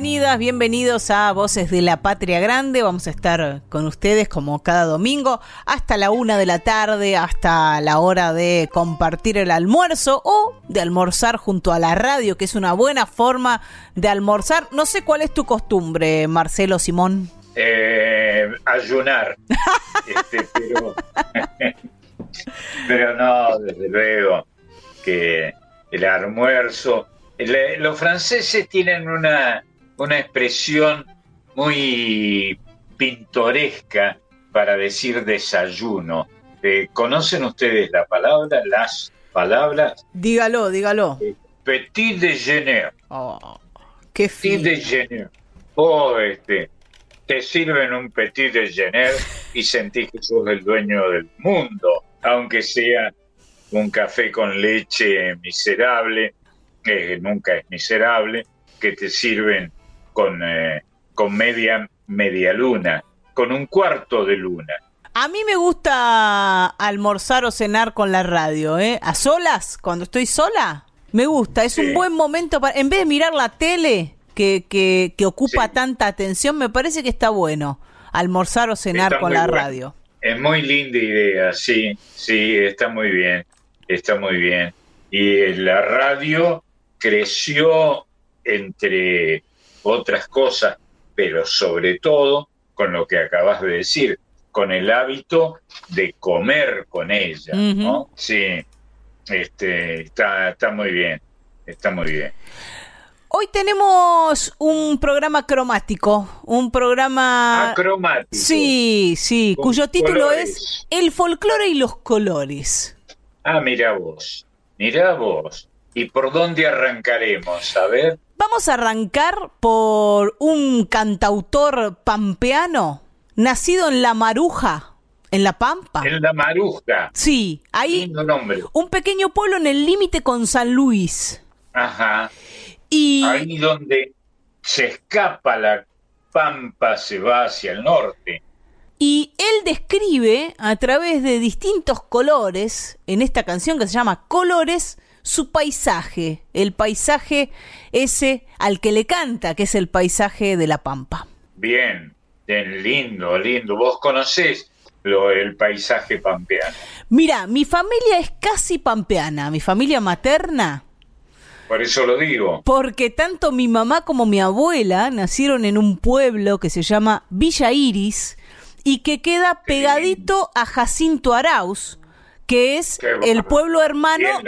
Bienvenidas, bienvenidos a Voces de la Patria Grande. Vamos a estar con ustedes como cada domingo hasta la una de la tarde, hasta la hora de compartir el almuerzo o de almorzar junto a la radio, que es una buena forma de almorzar. No sé cuál es tu costumbre, Marcelo Simón. Eh, ayunar. Este, pero, pero no, desde luego que el almuerzo los franceses tienen una, una expresión muy pintoresca para decir desayuno. Eh, ¿Conocen ustedes la palabra, las palabras? Dígalo, dígalo. Eh, petit déjeuner. Oh, qué Petit déjeuner. Oh, este, te sirven un petit déjeuner y sentís que sos el dueño del mundo, aunque sea un café con leche miserable que nunca es miserable, que te sirven con, eh, con media, media luna, con un cuarto de luna. A mí me gusta almorzar o cenar con la radio, ¿eh? A solas, cuando estoy sola, me gusta. Es un buen momento para, en vez de mirar la tele que, que, que ocupa tanta atención, me parece que está bueno almorzar o cenar con la radio. Es muy linda idea, sí, sí, está muy bien, está muy bien. Y la radio creció entre otras cosas, pero sobre todo con lo que acabas de decir, con el hábito de comer con ella, ¿no? Sí, este, está, está muy bien, está muy bien. Hoy tenemos un programa cromático, un programa... Ah, cromático. Sí, sí, cuyo título es El folclore y los colores. Ah, mira vos, mira vos. ¿Y por dónde arrancaremos? A ver. Vamos a arrancar por un cantautor pampeano, nacido en La Maruja, en La Pampa. En La Maruja. Sí, ahí. Un pequeño pueblo en el límite con San Luis. Ajá. Y. Ahí donde se escapa la Pampa, se va hacia el norte. Y él describe a través de distintos colores, en esta canción que se llama Colores, su paisaje, el paisaje ese al que le canta, que es el paisaje de la Pampa. Bien, bien lindo, lindo. ¿Vos conocés lo, el paisaje pampeano? Mira, mi familia es casi pampeana, mi familia materna. Por eso lo digo. Porque tanto mi mamá como mi abuela nacieron en un pueblo que se llama Villa Iris y que queda pegadito a Jacinto Arauz, que es el pueblo hermano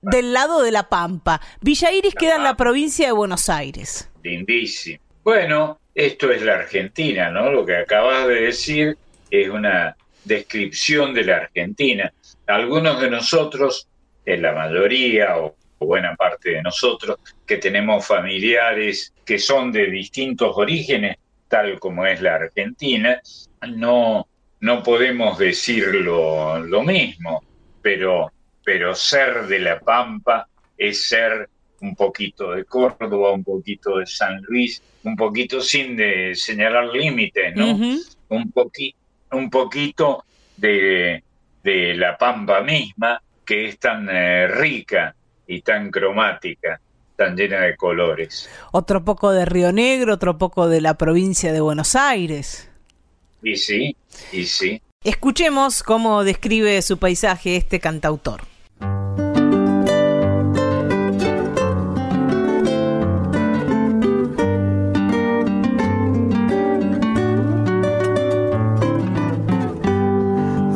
del lado de la Pampa. Villa Iris queda en la provincia de Buenos Aires. Lindísimo. Bueno, esto es la Argentina, ¿no? Lo que acabas de decir es una descripción de la Argentina. Algunos de nosotros, en la mayoría o buena parte de nosotros, que tenemos familiares que son de distintos orígenes, tal como es la Argentina, no no podemos decir lo, mismo, pero, pero ser de La Pampa es ser un poquito de Córdoba, un poquito de San Luis, un poquito sin de señalar límites, ¿no? un, un poquito de, de, La Pampa misma, que es tan eh, rica y tan cromática, tan llena de colores. Otro poco de Río Negro, otro poco de la provincia de Buenos Aires. Y sí, y sí. Escuchemos cómo describe su paisaje este cantautor.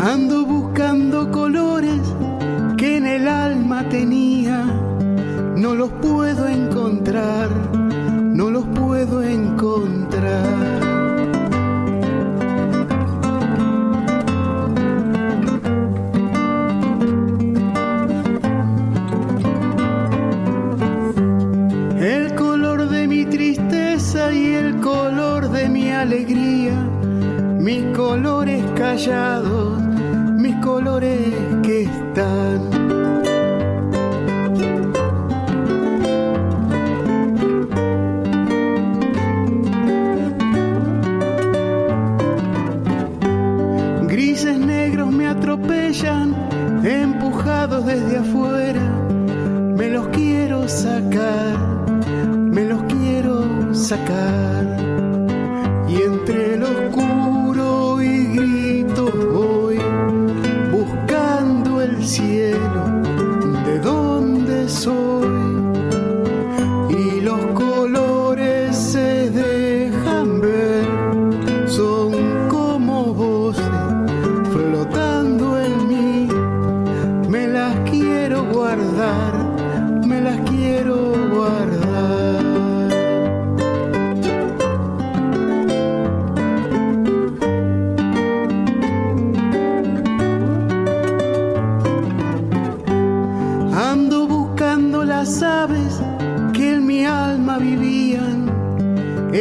Ando buscando colores que en el alma tenía, no los puedo encontrar alegría, mis colores callados, mis colores que están. Grises negros me atropellan, empujados desde afuera, me los quiero sacar, me los quiero sacar. El oscuro y grito voy, buscando el cielo de donde soy.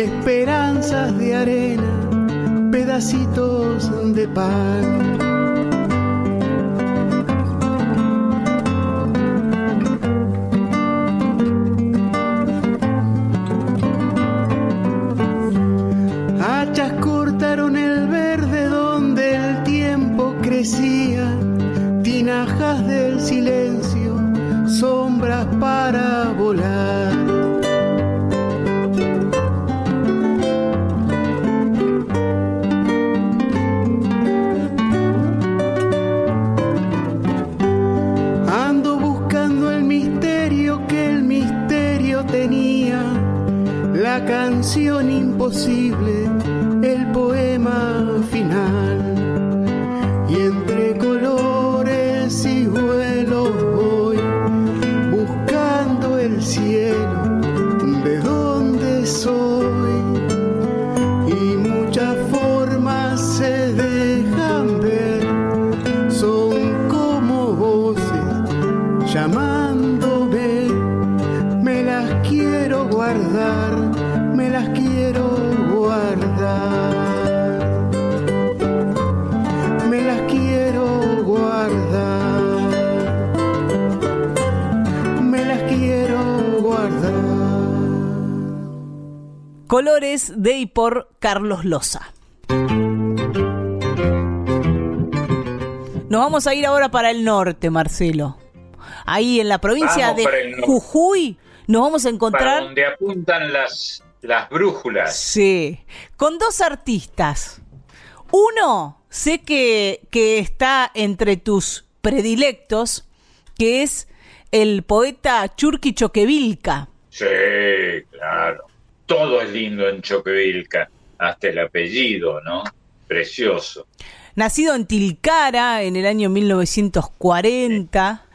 Esperanzas de arena, pedacitos de pan. Imposible, Colores de y por Carlos Loza. Nos vamos a ir ahora para el norte, Marcelo. Ahí en la provincia Vamos de. Jujuy nos vamos a Para encontrar, donde apuntan las, las brújulas. sí, con dos artistas. Uno, sé que, que está entre tus predilectos, que es el poeta Churqui Choquevilca. Sí, claro. Todo es lindo en Choquevilca, hasta el apellido, ¿no? Precioso. Nacido en Tilcara en el año 1940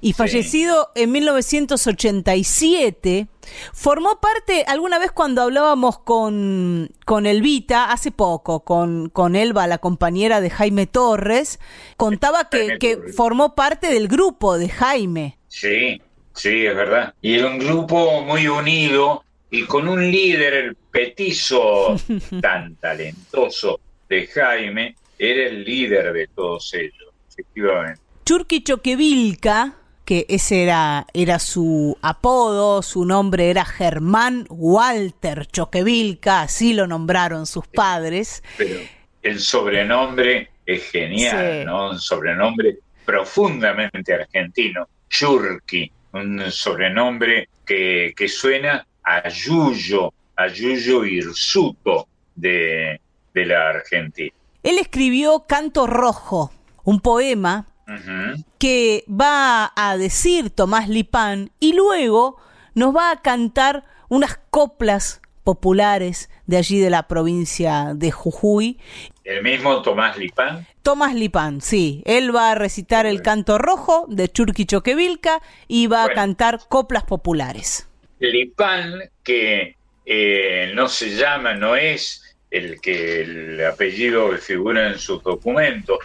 y fallecido en 1987, formó parte, alguna vez cuando hablábamos con, con Elvita, hace poco, con, con Elba, la compañera de Jaime Torres, contaba que, que formó parte del grupo de Jaime. Sí, sí, es verdad. Y era un grupo muy unido y con un líder, el petizo tan talentoso de Jaime, era el líder de todos ellos, efectivamente. Churqui Choquevilca, que ese era, era su apodo, su nombre era Germán Walter Choquevilca, así lo nombraron sus padres. Pero el sobrenombre es genial, Sí. ¿no? Un sobrenombre profundamente argentino. Churqui, un sobrenombre que, que suena a Yuyo, a Yuyo Hirsuto de, de la Argentina. Él escribió Canto Rojo, un poema que va a decir Tomás Lipán y luego nos va a cantar unas coplas populares de allí de la provincia de Jujuy. El mismo Tomás Lipán, Tomás Lipán, sí, él va a recitar el canto rojo de Churqui Choquevilca y va a cantar coplas populares. Lipán, que eh, no se llama, no es el que el apellido que figura en sus documentos.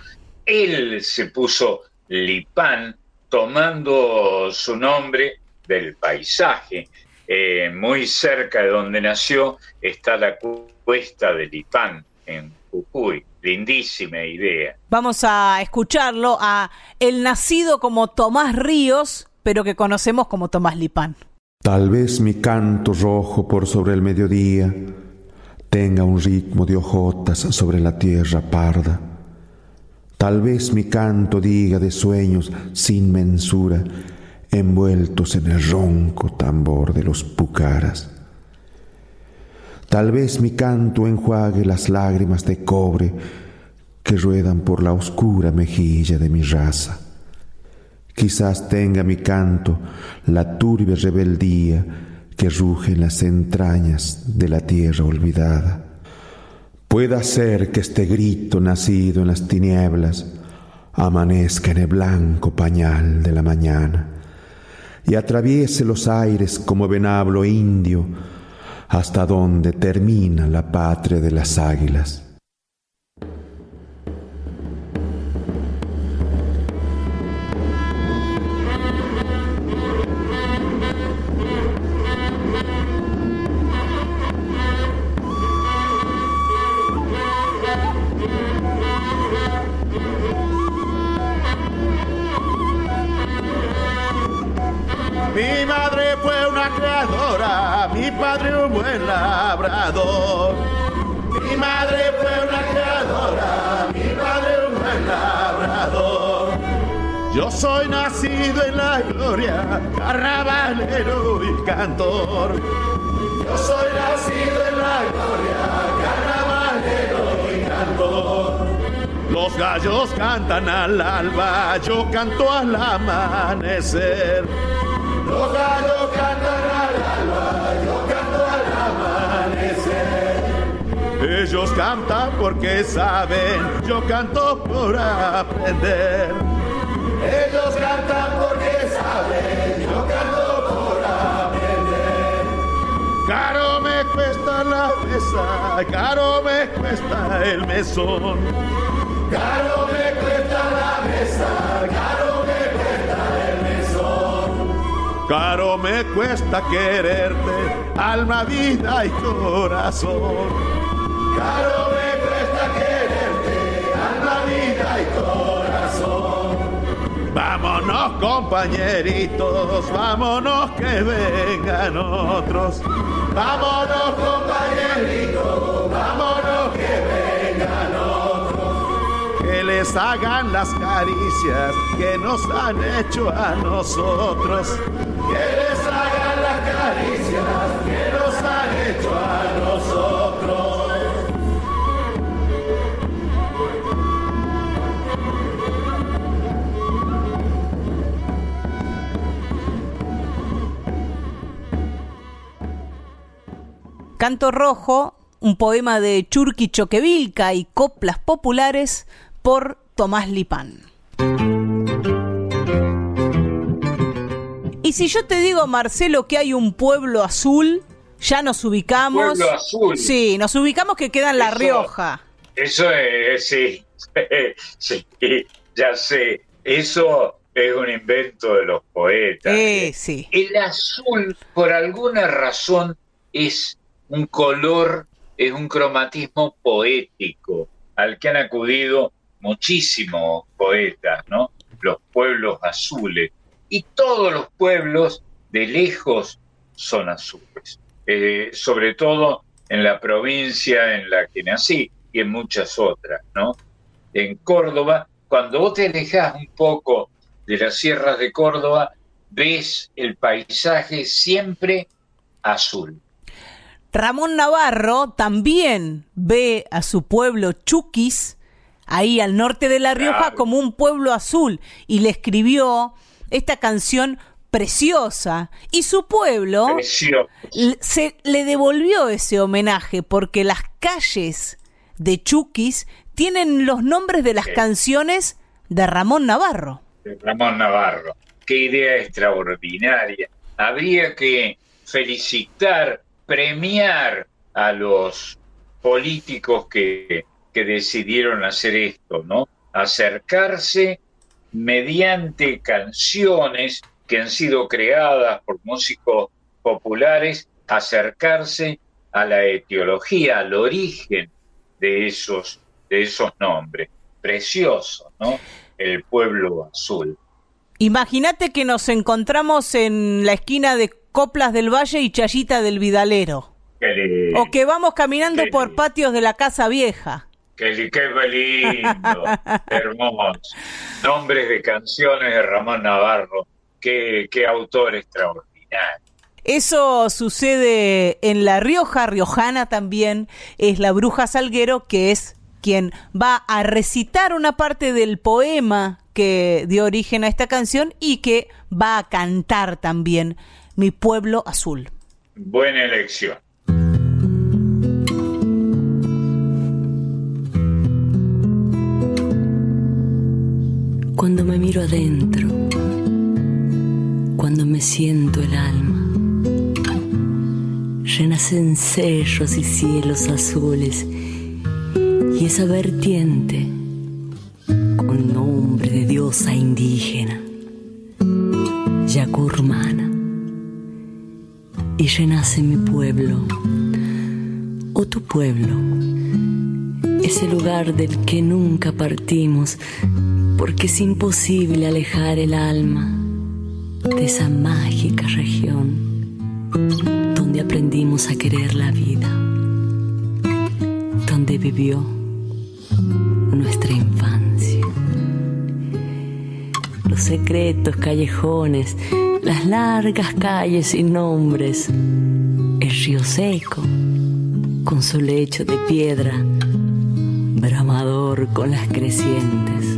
Él se puso Lipán tomando su nombre del paisaje. Eh, muy cerca de donde nació está la cuesta de Lipán, en Jujuy. Lindísima idea. Vamos a escucharlo a el nacido como Tomás Ríos, pero que conocemos como Tomás Lipán. Tal vez mi canto rojo por sobre el mediodía tenga un ritmo de hojotas sobre la tierra parda. Tal vez mi canto diga de sueños sin mensura, envueltos en el ronco tambor de los pucaras. Tal vez mi canto enjuague las lágrimas de cobre que ruedan por la oscura mejilla de mi raza. Quizás tenga mi canto la turbia rebeldía que ruge en las entrañas de la tierra olvidada. Pueda ser que este grito nacido en las tinieblas amanezca en el blanco pañal de la mañana y atraviese los aires como venablo indio hasta donde termina la patria de las águilas. Mi madre fue una creadora, mi padre un buen labrador. Yo soy nacido en la gloria, carnavalero y cantor. Yo soy nacido en la gloria, carnavalero y cantor. Los gallos cantan al alba, yo canto al amanecer. Ellos cantan porque saben, yo canto por aprender. Ellos cantan porque saben, yo canto por aprender. Caro me cuesta la mesa, caro me cuesta el mesón. Caro me cuesta la mesa, caro Caro me cuesta quererte, alma, vida y corazón. Caro me cuesta quererte, alma, vida y corazón. Vámonos compañeritos, vámonos que vengan otros. Vámonos compañeritos, vámonos que vengan otros. Que les hagan las caricias que nos han hecho a nosotros. Canto Rojo, un poema de Churqui Choquevilca y coplas populares por Tomás Lipán. Y si yo te digo, Marcelo, que hay un pueblo azul, ya nos ubicamos. Pueblo azul. Sí, nos ubicamos que queda en La Rioja. Eso es, sí, sí, ya sé. Eso es un invento de los poetas. Eh, sí. El azul, por alguna razón, es un color, es un cromatismo poético al que han acudido muchísimos poetas, ¿no? Los pueblos azules. Y todos los pueblos de lejos son azules. Eh, sobre todo en la provincia en la que nací y en muchas otras, ¿no? En Córdoba, cuando vos te alejas un poco de las sierras de Córdoba, ves el paisaje siempre azul. Ramón Navarro también ve a su pueblo Chuquis, ahí al norte de La Rioja, como un pueblo azul y le escribió esta canción preciosa y su pueblo se le devolvió ese homenaje porque las calles de Chuquis tienen los nombres de las canciones de Ramón Navarro. De Ramón Navarro. Qué idea extraordinaria. Habría que felicitar premiar a los políticos que, que decidieron hacer esto, ¿no? Acercarse mediante canciones que han sido creadas por músicos populares, acercarse a la etiología, al origen de esos, de esos nombres. Precioso, ¿no? El pueblo azul. Imagínate que nos encontramos en la esquina de Coplas del Valle y Chayita del Vidalero. O que vamos caminando por patios de la Casa Vieja. Qué, qué lindo, hermoso. Nombres de canciones de Ramón Navarro. Qué, qué autor extraordinario. Eso sucede en La Rioja, Riojana también, es la bruja Salguero, que es quien va a recitar una parte del poema que dio origen a esta canción y que va a cantar también Mi pueblo azul. Buena elección. Cuando me miro adentro, cuando me siento el alma, renacen cerros y cielos azules y esa vertiente con nombre de diosa indígena, Yacurmana, y renace mi pueblo o tu pueblo, ese lugar del que nunca partimos porque es imposible alejar el alma de esa mágica región donde aprendimos a querer la vida, donde vivió nuestra infancia. Los secretos callejones, las largas calles sin nombres, el río seco con su lecho de piedra, bramador con las crecientes,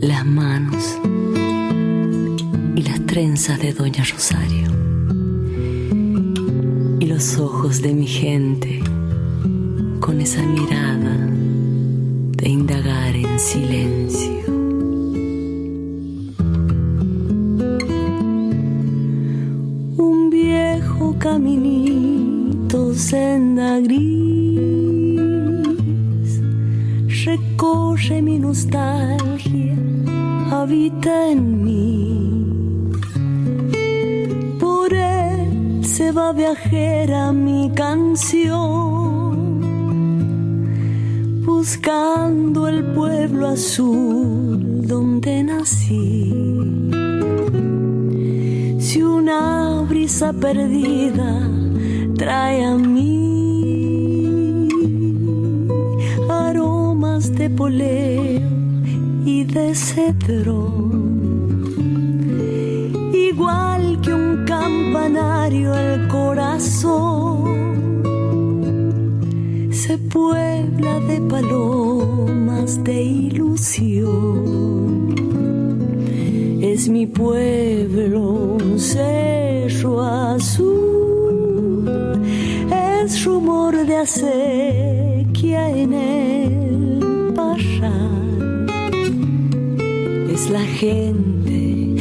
las manos y las trenzas de Doña Rosario y los ojos de mi gente con esa mirada de indagar en silencio. Un viejo caminito senda gris recorre mi nostalgia, habita en mí. Por él se va viajera mi canción, buscando el pueblo azul donde nací. Si una brisa perdida trae a mí de poleo y de cedrón, igual que un campanario el corazón se puebla de palomas de ilusión. Es mi pueblo un cerro azul, es rumor de acequia en el La gente,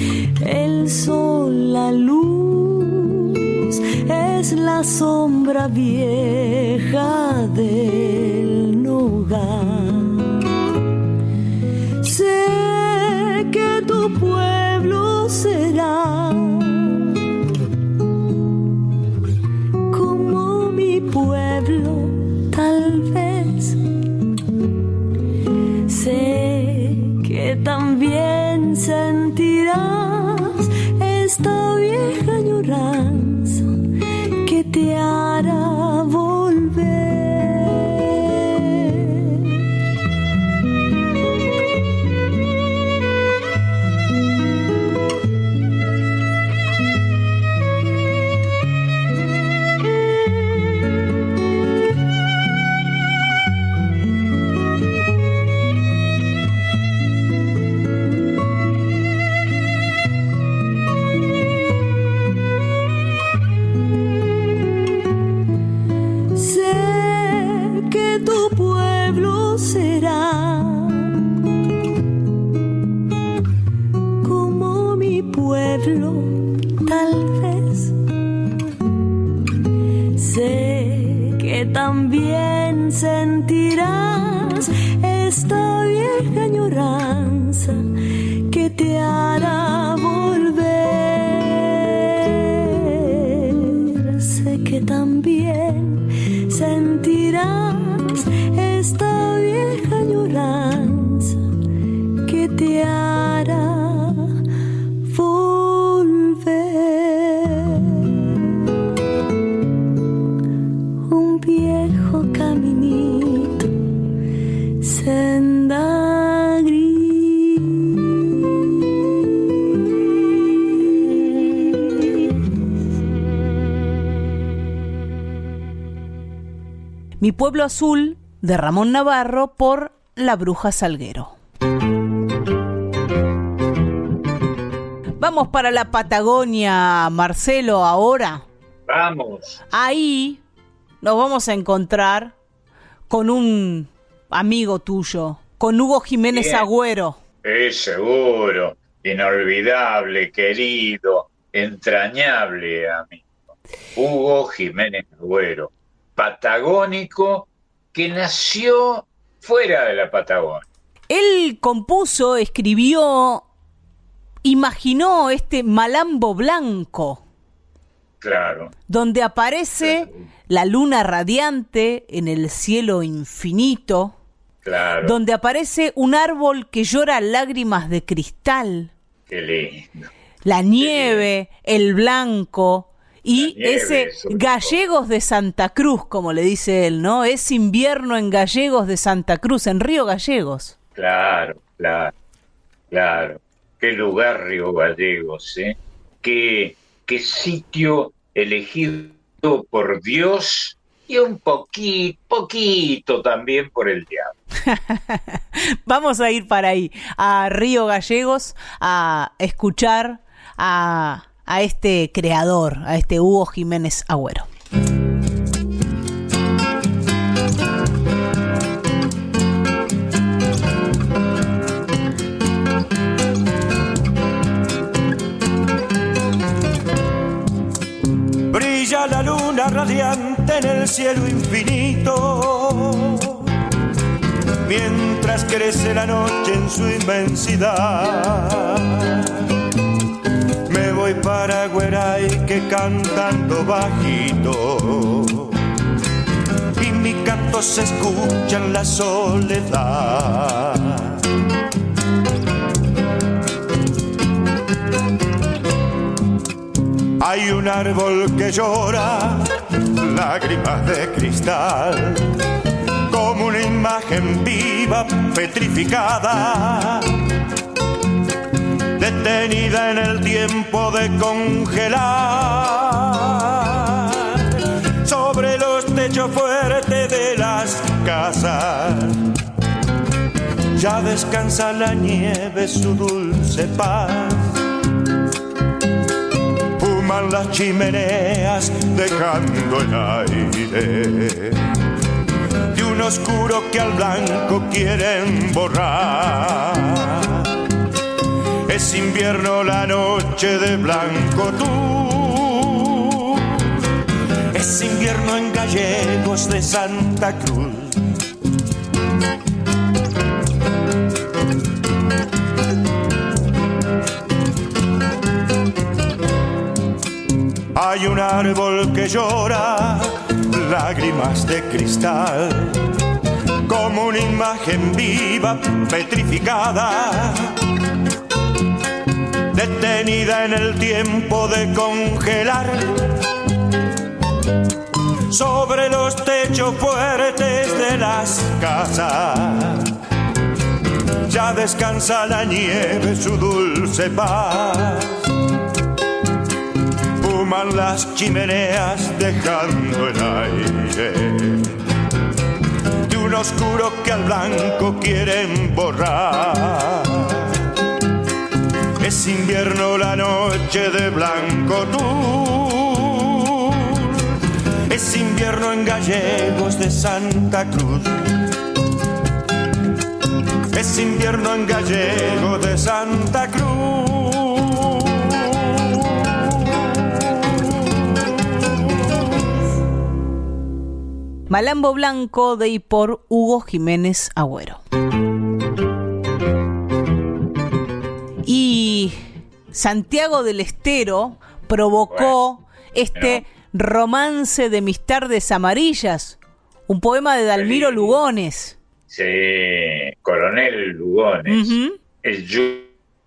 el sol, la luz, es la sombra vieja del Mi pueblo azul de Ramón Navarro por La Bruja Salguero. Vamos para la Patagonia, Marcelo, ahora. Vamos. Ahí nos vamos a encontrar con un amigo tuyo, con Hugo Jiménez Agüero. Es seguro, inolvidable, querido, entrañable amigo. Hugo Jiménez Agüero, patagónico que nació fuera de la Patagonia. Él compuso, escribió, imaginó este malambo blanco. Claro. Donde aparece la luna radiante en el cielo infinito. Claro. Donde aparece un árbol que llora lágrimas de cristal. Qué lindo. La nieve, el blanco, y ese Gallegos de Santa Cruz, como le dice él, ¿no? Es invierno en Gallegos de Santa Cruz, en Río Gallegos. Claro, claro, claro. Qué lugar Río Gallegos, ¿eh? Qué, qué sitio elegido por Dios y un poquito, poquito también por el diablo. Vamos a ir para ahí, a Río Gallegos, a escuchar a a este creador, a este Hugo Jiménez Agüero. Brilla la luna radiante en el cielo infinito, mientras crece la noche en su inmensidad voy para Gueray que cantando bajito y mi canto se escucha en la soledad. Hay un árbol que llora lágrimas de cristal, como una imagen viva petrificada detenida en el tiempo de congelar sobre los techos fuertes de las casas. Ya descansa la nieve su dulce paz. Fuman las chimeneas dejando el aire de un oscuro que al blanco quieren borrar es invierno la noche de blanco tú. Es invierno en gallegos de Santa Cruz. Hay un árbol que llora lágrimas de cristal, como una imagen viva petrificada detenida en el tiempo de congelar. Sobre los techos fuertes de las casas, ya descansa la nieve su dulce paz. Fuman las chimeneas dejando el aire de un oscuro que al blanco quieren borrar es invierno la noche de blanco tú. Es invierno en gallegos de Santa Cruz. Es invierno en gallegos de Santa Cruz. Malambo Blanco de y por Hugo Jiménez Agüero. Santiago del Estero provocó este romance de mis tardes amarillas, un poema de Dalmiro Lugones. Sí, coronel Lugones. El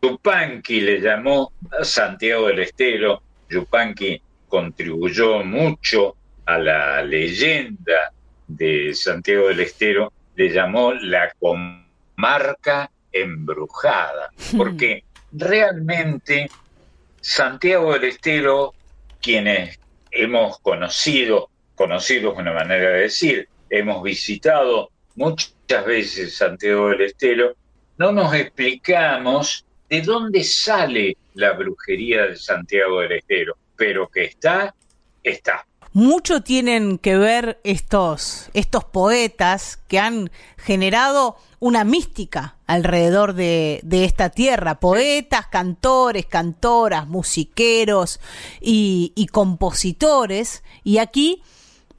Yupanqui le llamó a Santiago del Estero. Yupanqui contribuyó mucho a la leyenda de Santiago del Estero. Le llamó la comarca embrujada, porque realmente Santiago del Estero, quienes hemos conocido, conocido es una manera de decir, hemos visitado muchas veces Santiago del Estero, no nos explicamos de dónde sale la brujería de Santiago del Estero, pero que está, está. Mucho tienen que ver estos, estos poetas que han generado una mística alrededor de, de, esta tierra. Poetas, cantores, cantoras, musiqueros y, y compositores. Y aquí,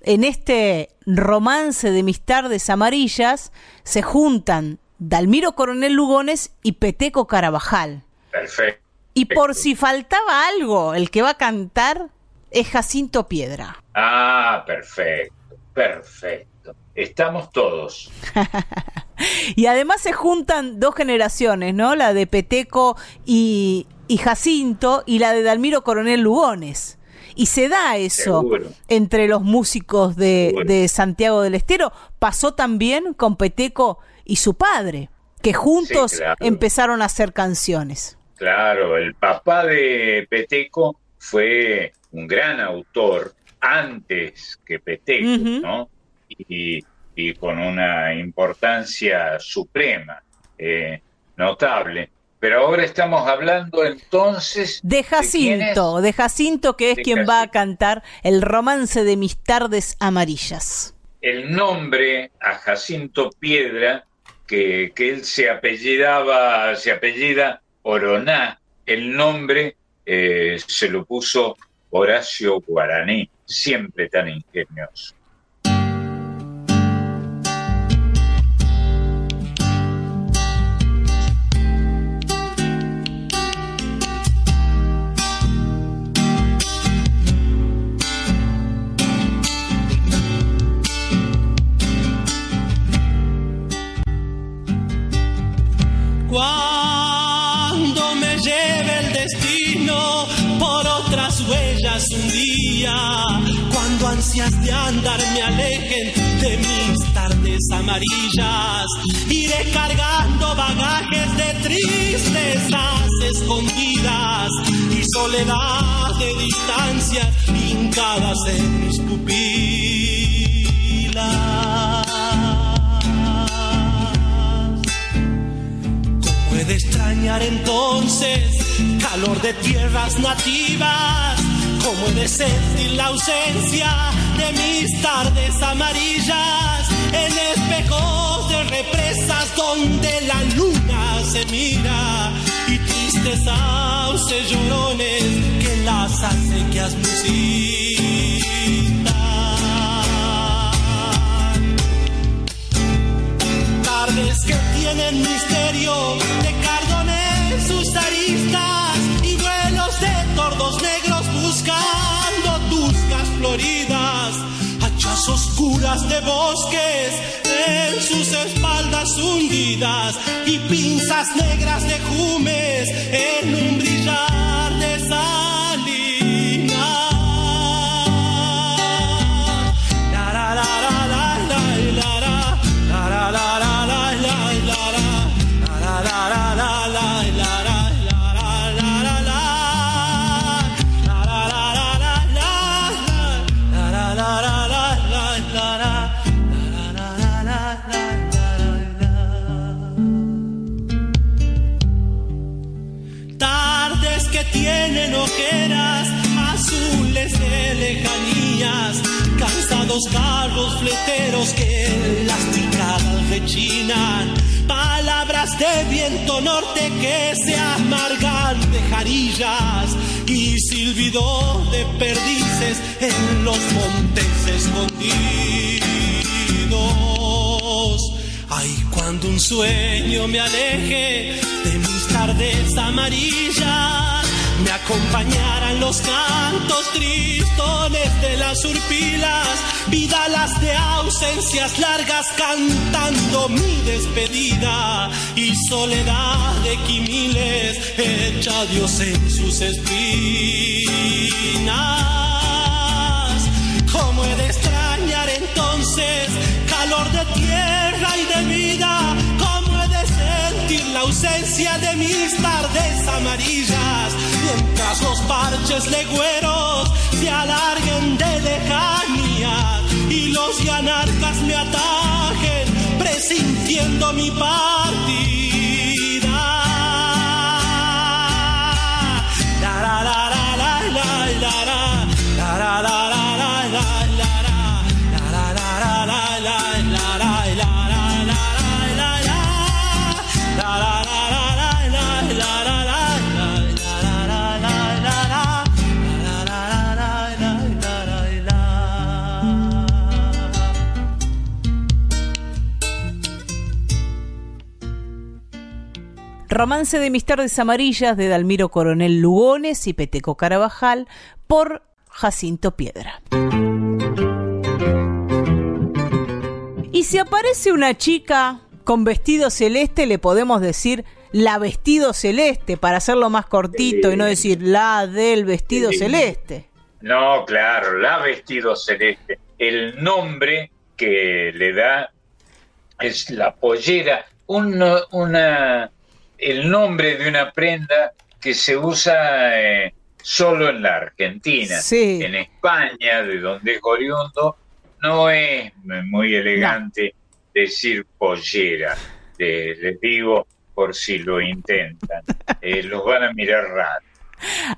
en este romance de mis tardes amarillas, se juntan Dalmiro Coronel Lugones y Peteco Carabajal. Perfecto. Y por si faltaba algo, el que va a cantar es Jacinto Piedra. Ah, perfecto, perfecto. Estamos todos. y además se juntan dos generaciones, ¿no? La de Peteco y, y Jacinto y la de Dalmiro Coronel Lugones. Y se da eso Seguro. entre los músicos de, de, Santiago del Estero. Pasó también con Peteco y su padre, que juntos Sí, claro. empezaron a hacer canciones. Claro, el papá de Peteco fue un gran autor antes que Peteco, Ujú. ¿no? Y, y con una importancia suprema, eh, notable. Pero ahora estamos hablando entonces De Jacinto, de, Jacinto, que es De quien va a cantar el romance de mis tardes amarillas. el nombre a Jacinto Piedra, que, que él se apellidaba, se apellida Oroná, el nombre eh, se lo puso Horacio Guaraní, siempre tan ingenioso. Huellas un día, cuando ansias de andar me alejen de mis tardes amarillas, iré cargando bagajes de tristezas escondidas y soledad de distancias hincadas en mis pupilas. De extrañar entonces calor de tierras nativas? ¿Cómo he de sentir la ausencia de mis tardes amarillas en espejos de represas donde la luna se mira y tristes sauces llorones que las acequias musitan? tardes que tienen misterio de cardones sus aristas y vuelos de tordos negros buscando tuscas floridas, hachas oscuras de bosques en sus espaldas hundidas y pinzas negras de jumes en un brillar de salina. Cansados carros fleteros que en las tricadas rechinan, palabras de viento norte que se amargan de jarillas. Y silbido de perdices en los montes escondidos. Ay, cuando un sueño me aleje de mis tardes amarillas, me acompañarán los cantos tristones de las urpilas, vidalas de ausencias largas cantando mi despedida y soledad de quimiles hecha Dios en sus espinas. ¿Cómo he de extrañar entonces calor de tierra y de vida? ¿Cómo he de sentir la ausencia de mis tardes amarillas? Mientras los parches legüeros se alarguen de lejanía y los anarcas me atajen, presintiendo mi partida. Romance de mis tardes amarillas de Dalmiro Coronel Lugones y Peteco Carabajal por Jacinto Piedra. Y si aparece una chica con vestido celeste, le podemos decir la vestido celeste para hacerlo más cortito y no decir la del vestido celeste. No, claro, la vestido celeste. El nombre que le da es la pollera, una el nombre de una prenda que se usa eh, solo en la Argentina. En España, de donde es oriundo, no es muy elegante decir pollera. les digo por si lo intentan. Eh, los van a mirar raro.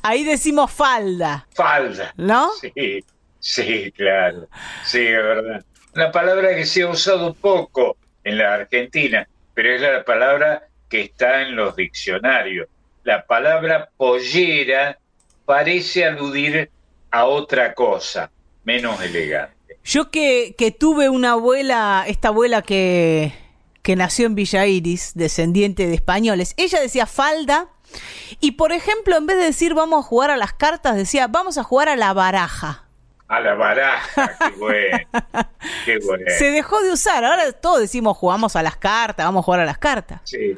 Ahí decimos falda. Falda. ¿No? Sí, sí, claro. Sí, es verdad. Una palabra que se ha usado poco en la Argentina, pero es la palabra que está en los diccionarios. La palabra pollera parece aludir a otra cosa, menos elegante. Yo que, que tuve una abuela, esta abuela que, que nació en Villa Iris, descendiente de españoles, ella decía falda y por ejemplo en vez de decir vamos a jugar a las cartas, decía vamos a jugar a la baraja. A la baraja, qué bueno. qué bueno. Se dejó de usar, ahora todos decimos jugamos a las cartas, vamos a jugar a las cartas. Sí.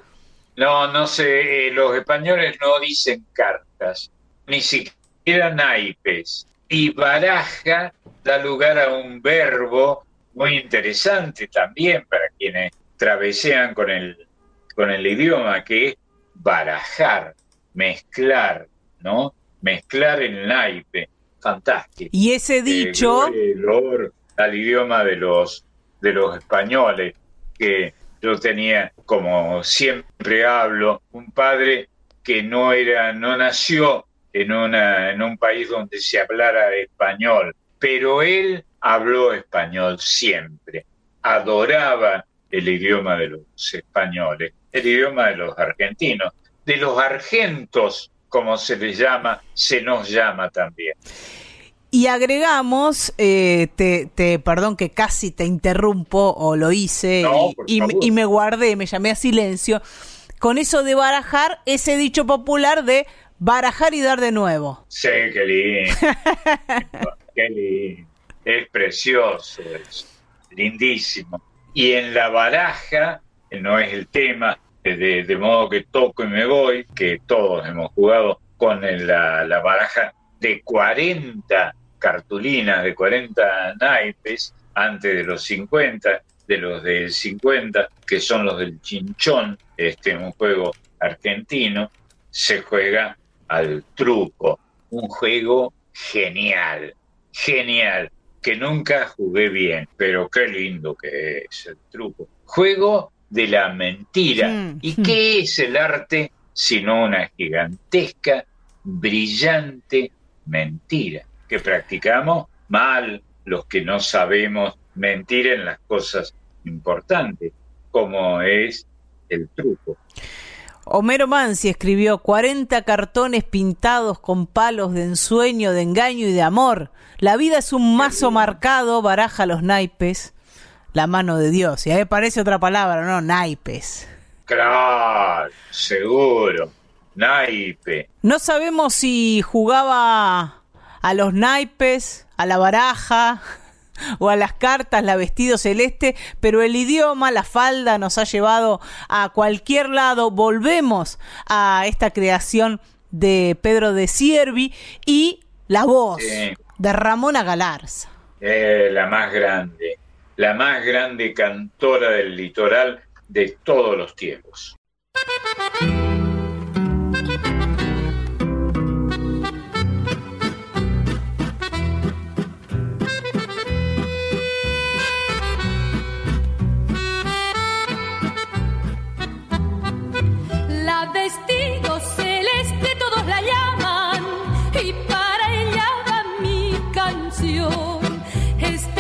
No, no sé, eh, los españoles no dicen cartas, ni siquiera naipes. Y baraja da lugar a un verbo muy interesante también para quienes travesean con el, con el idioma, que es barajar, mezclar, ¿no? Mezclar el naipe. Fantástico. Y ese dicho... el al idioma de los, de los españoles, que yo tenía, como siempre hablo, un padre que no era, no nació en en un país donde se hablara español, pero él habló español siempre, adoraba el idioma de los españoles, el idioma de los argentinos, de los argentos, como se les llama, se nos llama también. Y agregamos, eh, te, perdón que casi te interrumpo o lo hice y, y, me guardé, me llamé a silencio, con eso de barajar, ese dicho popular de barajar y dar de nuevo. Sí, qué lindo. qué lindo. Es precioso, es lindísimo. Y en la baraja, no es el tema, de, de modo que toco y me voy, que todos hemos jugado con la, la baraja de 40 cartulinas de 40 naipes antes de los 50, de los del 50, que son los del chinchón, este un juego argentino, se juega al truco, un juego genial, genial, que nunca jugué bien, pero qué lindo que es el truco. Juego de la mentira. Mm. ¿Y qué es el arte sino una gigantesca, brillante mentira? Que practicamos mal, los que no sabemos mentir en las cosas importantes, como es el truco. Homero Mansi escribió 40 cartones pintados con palos de ensueño, de engaño y de amor. La vida es un mazo marcado, baraja los naipes, la mano de Dios. Y ahí parece otra palabra, ¿no? Naipes. Claro, seguro. Naipe. No sabemos si jugaba a los naipes, a la baraja o a las cartas, la vestido celeste, pero el idioma, la falda nos ha llevado a cualquier lado. Volvemos a esta creación de Pedro de Siervi y la voz de Ramona Galarza. la más grande, la más grande cantora del litoral de todos los tiempos.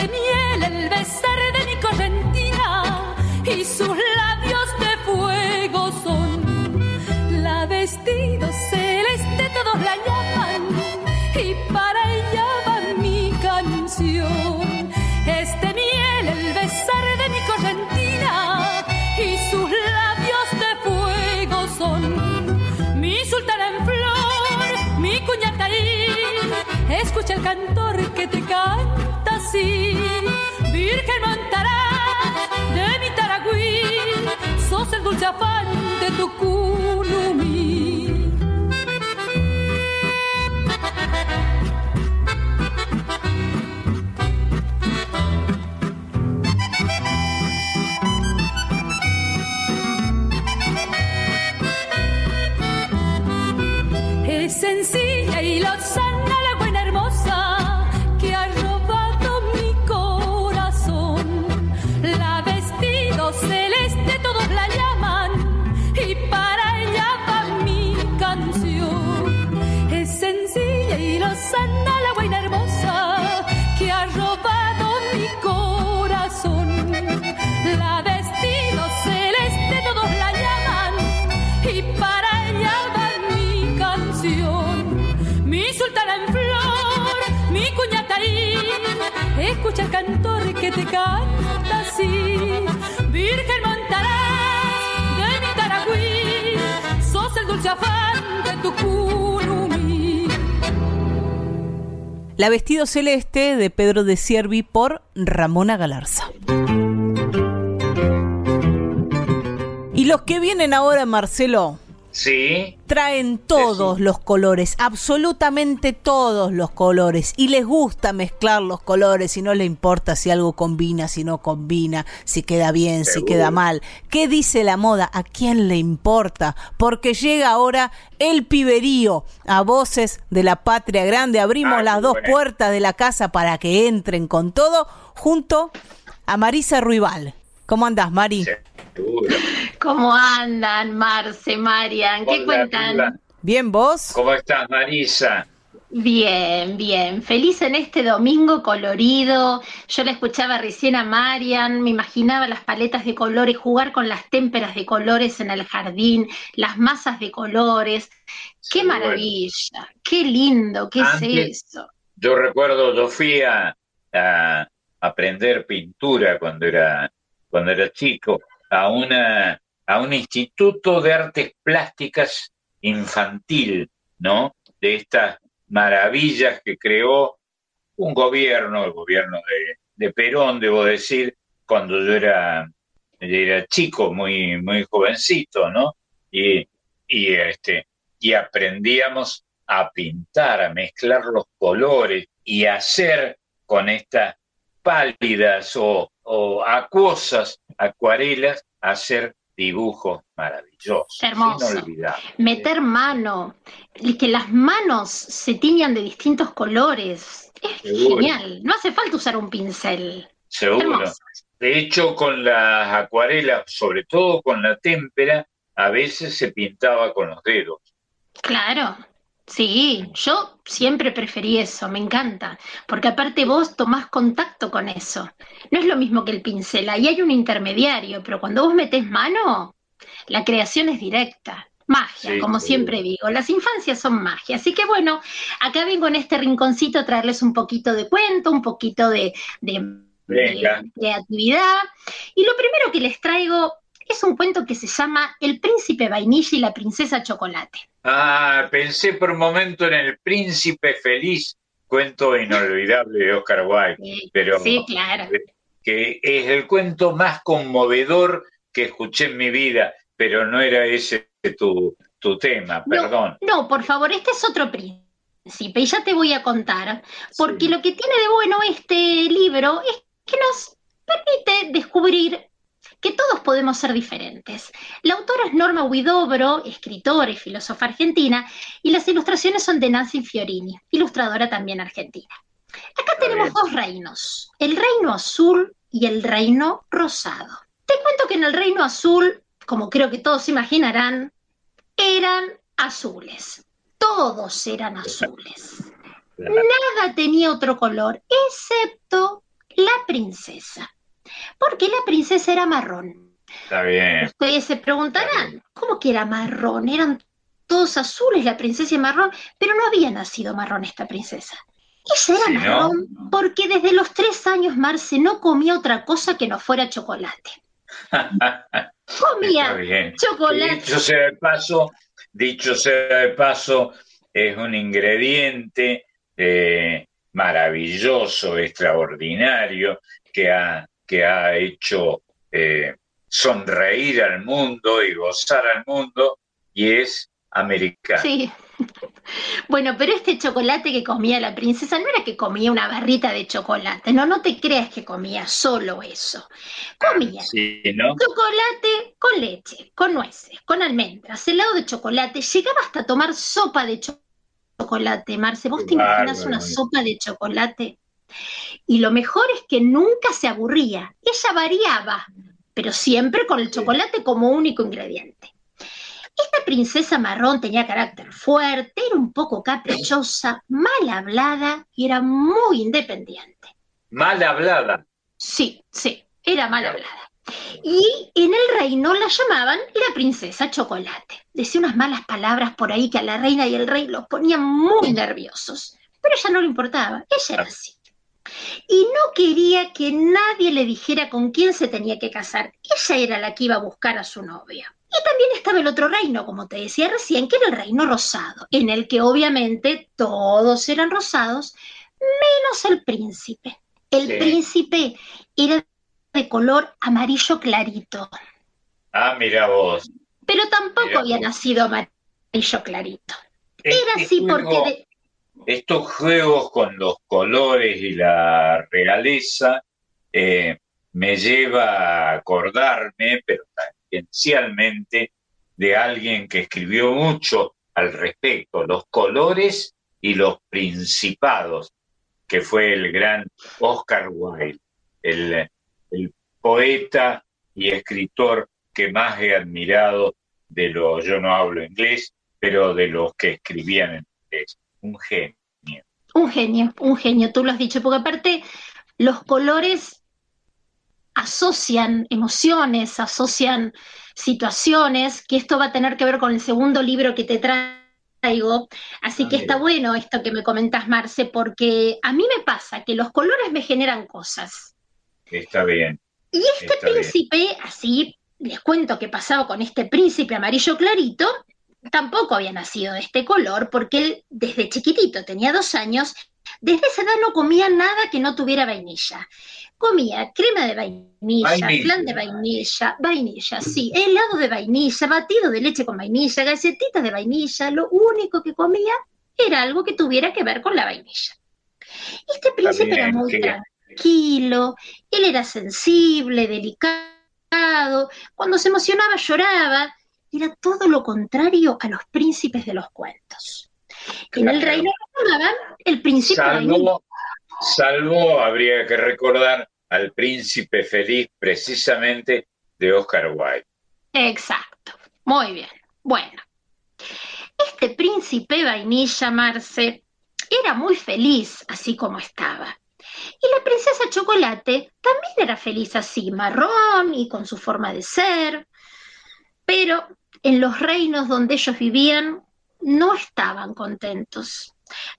de miel el besar de mi correntina y sus labios de fuego son. La vestido celeste todos la llaman y para ella va mi canción. Es de miel el besar de mi correntina y sus labios de fuego son. Mi sultana en flor, mi cuñataí, escucha el cantor que te canta así. Virgen Montará de mi Taragüí, sos el dulce afán de tu culumí. Es sencilla y lo sana escucha el cantor que te canta así. Virgen montarás de mi Taragüí, sos el dulce afán de tu culumí. La Vestido Celeste de Pedro de Siervi por Ramona Galarza. Y los que vienen ahora, Marcelo, Sí, traen todos los colores, absolutamente todos los colores, y les gusta mezclar los colores y no les importa si algo combina, si no combina, si queda bien, si queda mal. ¿Qué dice la moda? ¿A quién le importa? Porque llega ahora el piberío a voces de la patria grande. Abrimos Ah, las dos buena. puertas de la casa para que entren con todo, junto a Marisa Ruibal. ¿Cómo andás, Mari? seguro. ¿Cómo andan, Marce, Marian? ¿Qué Hola, cuentan? hola. ¿Bien vos? ¿Cómo estás, Marisa? Bien, bien. Feliz en este domingo colorido. Yo la escuchaba recién a Marian, me imaginaba las paletas de colores, jugar con las témperas de colores en el jardín, las masas de colores. ¡Qué maravilla! ¡Qué lindo! ¿Qué Antes- es eso? Yo recuerdo, yo fui a, a aprender pintura cuando era, cuando era chico, a, una, a un instituto de artes plásticas infantil, ¿no? De estas maravillas que creó un gobierno, el gobierno de, Perón, debo decir, cuando yo era, era chico, muy, muy jovencito, ¿no? Y, y, este, y aprendíamos a pintar, a mezclar los colores y hacer con estas pálidas o, o acuosas acuarelas, hacer dibujos maravillosos, Hermoso. Meter mano, y que las manos se tiñan de distintos colores. Es Seguro. genial. No hace falta usar un pincel. Seguro. Hermoso. De hecho, con las acuarelas, sobre todo con la témpera, a veces se pintaba con los dedos. Claro, sí, yo siempre preferí eso, me encanta, porque aparte vos tomás contacto con eso. No es lo mismo que el pincel, ahí hay un intermediario, pero cuando vos metés mano, la creación es directa. Magia, Sí, como siempre digo, las infancias son magia. Así que bueno, acá vengo en este rinconcito a traerles un poquito de cuento, un poquito de, de, Venga. de creatividad. Y lo primero que les traigo es un cuento que se llama El príncipe vainilla y la princesa chocolate. Ah, pensé por un momento en el príncipe feliz, cuento inolvidable de Oscar Wilde, Sí, pero sí, claro. que es el cuento más conmovedor que escuché en mi vida, pero no era ese tu, tu tema, No, perdón. No, por favor, este es otro príncipe y ya te voy a contar, porque Sí. lo que tiene de bueno este libro es que nos permite descubrir que todos podemos ser diferentes. La autora es Norma Huidobro, escritora y filósofa argentina, y las ilustraciones son de Nancy Fiorini, ilustradora también argentina. Acá tenemos dos reinos, el reino azul y el reino rosado. Te cuento que en el reino azul, como creo que todos se imaginarán, eran azules. Todos eran azules. Nada tenía otro color, excepto la princesa. Porque la princesa era marrón. Está bien. Ustedes se preguntarán, ¿cómo que era marrón? Eran todos azules, la princesa y marrón, pero no había nacido marrón esta princesa. Ella era marrón porque desde los tres años Marce no comía otra cosa que no fuera chocolate. Comía chocolate. Dicho sea de paso, dicho sea de paso, es un ingrediente eh, maravilloso, extraordinario, que ha, que ha hecho eh, sonreír al mundo y gozar al mundo, y es americano. Sí. Bueno, pero este chocolate que comía la princesa no era que comía una barrita de chocolate, no, no te creas que comía solo eso. Comía Sí, ¿no? chocolate con leche, con nueces, con almendras, helado de chocolate, llegaba hasta tomar sopa de cho- chocolate, Marce. ¿Vos Qué te imaginas bárbaro. una sopa de chocolate? Y lo mejor es que nunca se aburría, ella variaba, pero siempre con el chocolate como único ingrediente. Esta princesa marrón tenía carácter fuerte, era un poco caprichosa, mal hablada y era muy independiente. Mal hablada. Sí, sí, era mal hablada. Y en el reino la llamaban la princesa chocolate. Decía unas malas palabras por ahí que a la reina y el rey los ponían muy nerviosos. Pero a ella no le importaba, ella era así. Y no quería que nadie le dijera con quién se tenía que casar. Ella era la que iba a buscar a su novio. Y también estaba el otro reino, como te decía recién, que era el reino rosado, en el que obviamente todos eran rosados, menos el príncipe. El Sí. príncipe era de color amarillo clarito, Ah, mira vos. pero tampoco Mira había vos. nacido amarillo clarito. Era Este así juego- porque... de- estos juegos con los colores y la realeza eh, me lleva a acordarme, pero tangencialmente, de alguien que escribió mucho al respecto, los colores y los principados, que fue el gran Oscar Wilde, el, el poeta y escritor que más he admirado de los, yo no hablo inglés, pero de los que escribían en inglés. Un genio. Un genio, un genio, tú lo has dicho, porque aparte los colores asocian emociones, asocian situaciones, que esto va a tener que ver con el segundo libro que te traigo. Así Ah, que mira. está bueno esto que me comentas, Marce, porque a mí me pasa que los colores me generan cosas. Está bien. Y este Está bien. príncipe, así les cuento que pasaba con este príncipe amarillo clarito, tampoco había nacido de este color, porque él desde chiquitito, tenía dos años, desde esa edad no comía nada que no tuviera vainilla. Comía crema de vainilla, Vainilla. flan de vainilla, vainilla, sí, helado de vainilla, batido de leche con vainilla, galletitas de vainilla, lo único que comía era algo que tuviera que ver con la vainilla. Este príncipe era muy tranquilo, él era sensible, delicado, cuando se emocionaba lloraba, era todo lo contrario a los príncipes de los cuentos. En el reino lo llamaban el príncipe. Salvo, salvo, habría que recordar al príncipe feliz precisamente de Oscar Wilde. Exacto, muy bien. Bueno, este príncipe vainilla, Marce, era muy feliz así como estaba. Y la princesa Chocolate también era feliz así, marrón y con su forma de ser. Pero en los reinos donde ellos vivían no estaban contentos.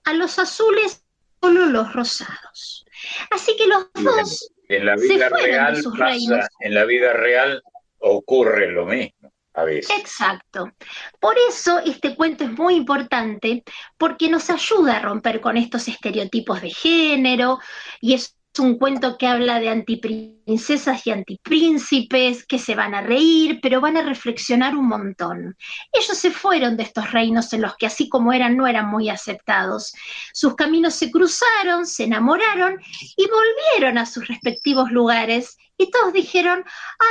A los azules solo los rosados. Así que los dos En la Se vida fueron de real sus pasa, reinos. en la vida real ocurre lo mismo a veces. Exacto. Por eso este cuento es muy importante porque nos ayuda a romper con estos estereotipos de género y es un cuento que habla de antiprincesas y antipríncipes que se van a reír, pero van a reflexionar un montón. Ellos se fueron de estos reinos en los que así como eran no eran muy aceptados. Sus caminos se cruzaron, se enamoraron y volvieron a sus respectivos lugares y todos dijeron,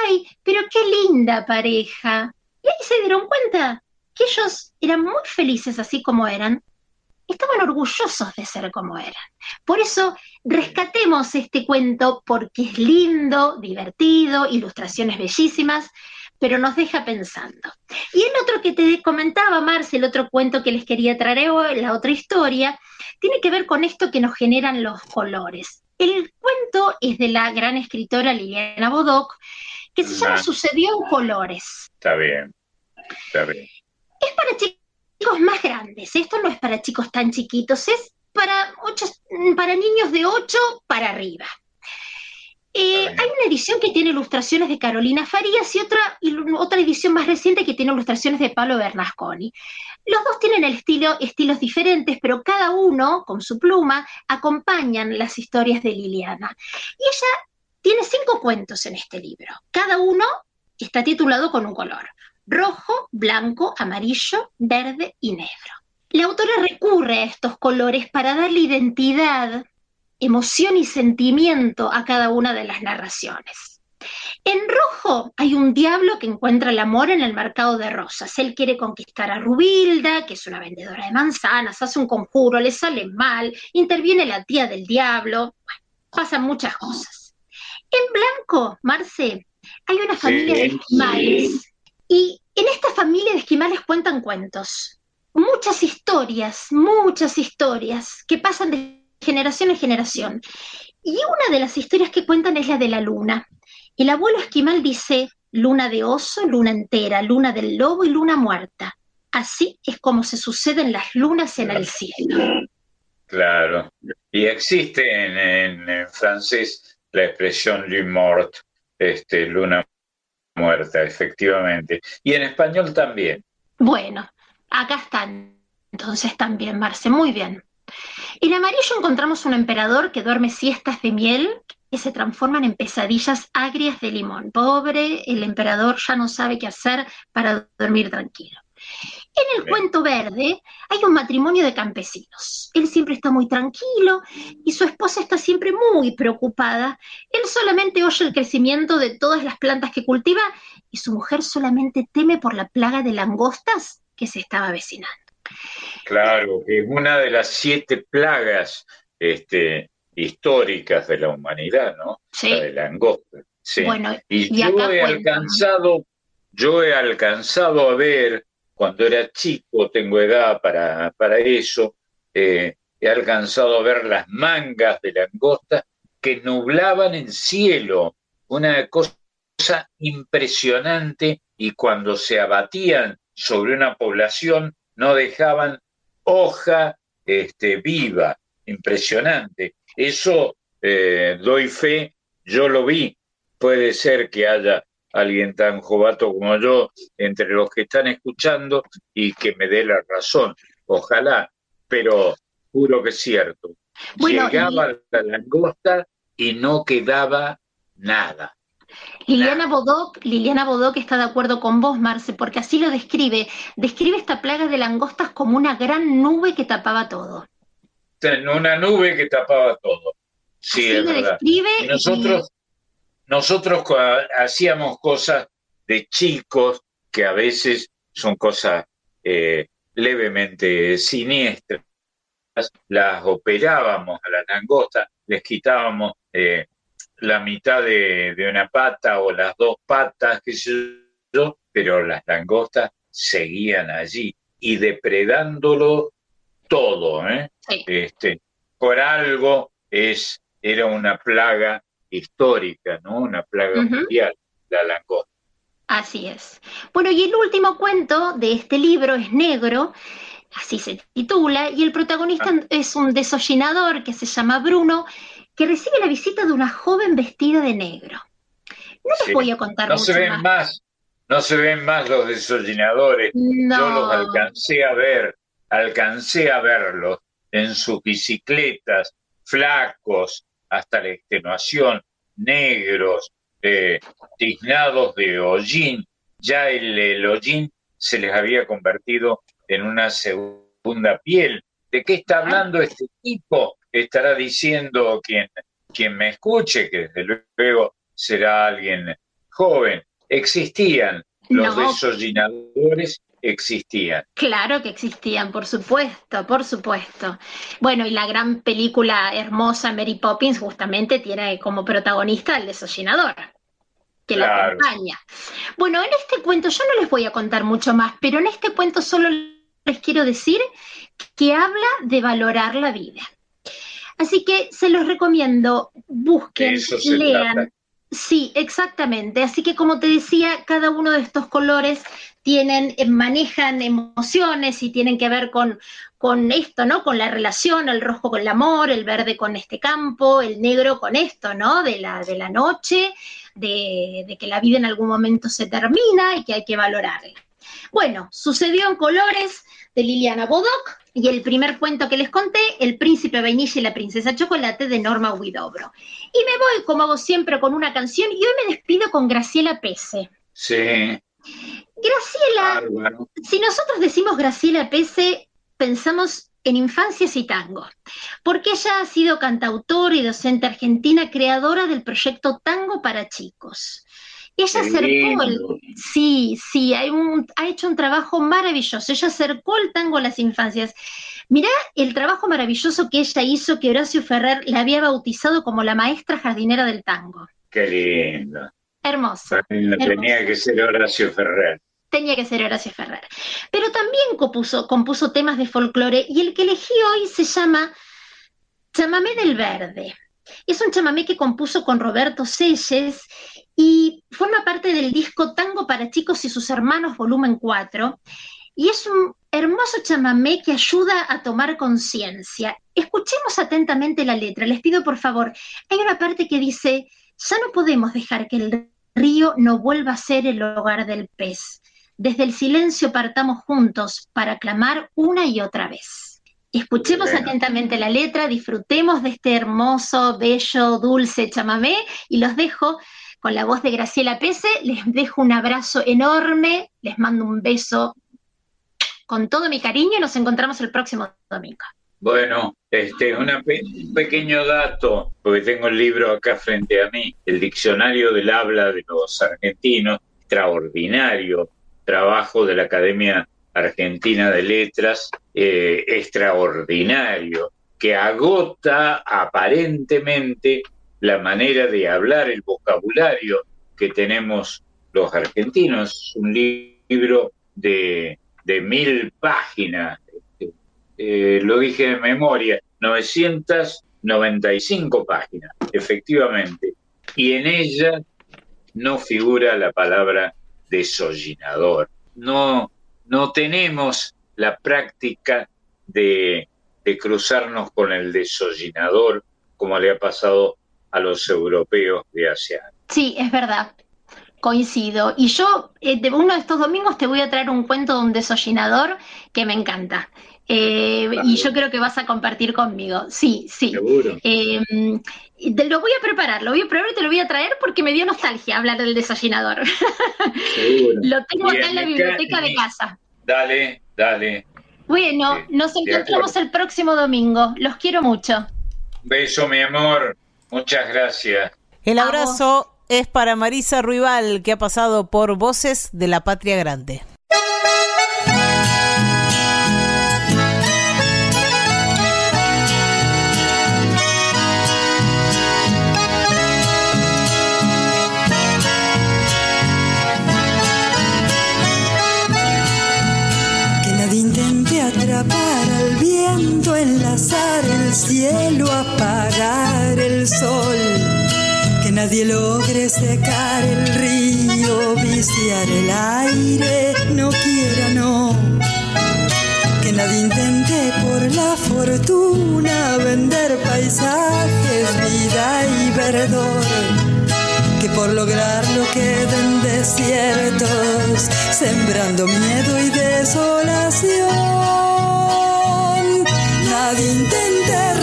ay, pero qué linda pareja. Y ahí se dieron cuenta que ellos eran muy felices así como eran, estaban orgullosos de ser como eran. Por eso rescatemos este cuento porque es lindo, divertido, ilustraciones bellísimas, pero nos deja pensando. Y el otro que te comentaba, Marce, el otro cuento que les quería traer hoy, la otra historia, tiene que ver con esto que nos generan los colores. El cuento es de la gran escritora Liliana Bodoc, que se llama. Sucedió en Colores. Está bien, está bien. Es para chicos más grandes, esto no es para chicos tan chiquitos, es para, ocho, para niños de 8 para arriba. Eh, hay una edición que tiene ilustraciones de Carolina Farías y otra, otra edición más reciente que tiene ilustraciones de Pablo Bernasconi. Los dos tienen el estilo, estilos diferentes, pero cada uno, con su pluma, acompañan las historias de Liliana. Y ella tiene cinco cuentos en este libro. Cada uno está titulado con un color. Rojo, blanco, amarillo, verde y negro. La autora recurre a estos colores para darle identidad emoción y sentimiento a cada una de las narraciones. En rojo hay un diablo que encuentra el amor en el mercado de rosas. Él quiere conquistar a Rubilda, que es una vendedora de manzanas, hace un conjuro, le sale mal, interviene la tía del diablo, pasan muchas cosas. En blanco, Marce, hay una familia de esquimales y en esta familia de esquimales cuentan cuentos, muchas historias, muchas historias que pasan de generación en generación. Y una de las historias que cuentan es la de la luna. El abuelo esquimal dice luna de oso, luna entera, luna del lobo y luna muerta. Así es como se suceden las lunas en el cielo. Claro. Y existe en, francés la expresión lune morte, este, luna muerta, efectivamente. Y en español también. Bueno, acá están. Entonces también, Marce, muy bien. En amarillo encontramos un emperador que duerme siestas de miel que se transforman en pesadillas agrias de limón. Pobre, el emperador ya no sabe qué hacer para dormir tranquilo. En el cuento verde hay un matrimonio de campesinos. Él siempre está muy tranquilo y su esposa está siempre muy preocupada. Él solamente oye el crecimiento de todas las plantas que cultiva y su mujer solamente teme por la plaga de langostas que se estaba avecinando. Claro, es una de las siete plagas este, históricas de la humanidad, ¿no? Sí. La de langosta. Sí. Bueno, y, yo he alcanzado, yo he alcanzado a ver cuando era chico, tengo edad para, para eso, eh, he alcanzado a ver las mangas de langosta que nublaban el cielo, una cosa impresionante y cuando se abatían sobre una población no dejaban hoja este, viva, impresionante. Eso eh, doy fe, yo lo vi. Puede ser que haya alguien tan jovato como yo entre los que están escuchando y que me dé la razón. Ojalá, pero juro que es cierto. Llegaba la langosta y no quedaba nada. Liliana Bodoc, Liliana Bodoc está de acuerdo con vos, Marce, porque así lo describe. Describe esta plaga de langostas como una gran nube que tapaba todo. Una nube que tapaba todo. Sí, es verdad. nosotros, nosotros hacíamos cosas de chicos que a veces son cosas eh, levemente siniestras. Las operábamos a la langosta, les quitábamos eh, la mitad de, una pata o las dos patas, qué sé yo, pero las langostas seguían allí y depredándolo todo, ¿eh? Este, por algo es, era una plaga histórica, ¿no? Una plaga mundial, la langosta. Así es. Bueno, y el último cuento de este libro es negro, así se titula, y el protagonista ah. es un desollinador que se llama Bruno, que recibe la visita de una joven vestida de negro. No les voy a contar no se ven más. No se ven más los desollinadores. Yo los alcancé a ver, alcancé a verlos en sus bicicletas, flacos, hasta la extenuación, negros, eh, tiznados de hollín. Ya el, el hollín se les había convertido en una segunda piel. ¿De qué está hablando este tipo? estará diciendo quien, quien me escuche, que desde luego será alguien joven. Existían los desollinadores, existían. Claro que existían, por supuesto, por supuesto. Bueno, y la gran película hermosa Mary Poppins justamente tiene como protagonista al desollinador que la acompaña. Bueno, en este cuento yo no les voy a contar mucho más, pero en este cuento solo les quiero decir que habla de valorar la vida. Así que se los recomiendo, busquen, lean. Sí, exactamente. Así que como te decía, cada uno de estos colores tienen, eh, manejan emociones y tienen que ver con, con esto, ¿no? Con la relación, el rojo con el amor, el verde con este campo, el negro con esto, ¿no? De la, de la noche, de, de que la vida en algún momento se termina y que hay que valorarla. Bueno, sucedió en colores de Liliana Bodoc y el primer cuento que les conté, El príncipe vainilla y la princesa chocolate de Norma Huidobro. Y me voy, como hago siempre, con una canción y hoy me despido con Graciela Pese. Sí. Graciela, Bárbaro. si nosotros decimos Graciela Pese, pensamos en infancias y tango, porque ella ha sido cantautora y docente argentina, creadora del proyecto Tango para Chicos. Ella acercó el, sí, sí, hay un- ha hecho un trabajo maravilloso. Ella acercó el tango a las infancias. Mirá el trabajo maravilloso que ella hizo, que Horacio Ferrer la había bautizado como la maestra jardinera del tango. Qué lindo. Hermoso. Tenía que ser Horacio Ferrer. tenía que ser Horacio Ferrer. Pero también compuso, compuso temas de folclore y el que elegí hoy se llama Chamamé del Verde. Es un chamamé que compuso con Roberto Selles y forma parte del disco Tango para Chicos y sus Hermanos, volumen 4. Y es un hermoso chamamé que ayuda a tomar conciencia. Escuchemos atentamente la letra. Les pido por favor, hay una parte que dice, ya no podemos dejar que el río no vuelva a ser el hogar del pez. Desde el silencio partamos juntos para clamar una y otra vez. Escuchemos Bueno. atentamente la letra, disfrutemos de este hermoso, bello, dulce chamamé y los dejo con la voz de Graciela Pese. Les dejo un abrazo enorme, les mando un beso con todo mi cariño y nos encontramos el próximo domingo. Bueno, este, una un pequeño dato, porque tengo el libro acá frente a mí, el Diccionario del Habla de los Argentinos, extraordinario trabajo de la Academia Argentina de Letras, eh, extraordinario, que agota aparentemente la manera de hablar, el vocabulario que tenemos los argentinos. Un li- libro de, de mil páginas, eh, lo dije de memoria, 995 páginas, efectivamente, y en ella no figura la palabra desollinador. No, no tenemos la práctica de, de cruzarnos con el desollinador como le ha pasado a los europeos de años. Sí, es verdad. Coincido. Y yo, eh, de uno de estos domingos, te voy a traer un cuento de un desollinador que me encanta. Eh, y yo creo que vas a compartir conmigo. Sí, sí. Seguro. Eh, te lo voy a preparar, lo voy a preparar y te lo voy a traer porque me dio nostalgia hablar del desollinador. Seguro. lo tengo acá en la biblioteca de casa. Dale, dale. Bueno, nos encontramos el próximo domingo. Los quiero mucho. Beso, mi amor. Muchas gracias. El abrazo es para Marisa Ruibal, que ha pasado por Voces de la Patria Grande. Que nadie intente atrapar apagar el sol. Que nadie logre secar el río, viciar el aire, no quiera, no. Que nadie intente por la fortuna vender paisajes, vida y verdor que por lograrlo queden desiertos, sembrando miedo y desolación. Nadie intente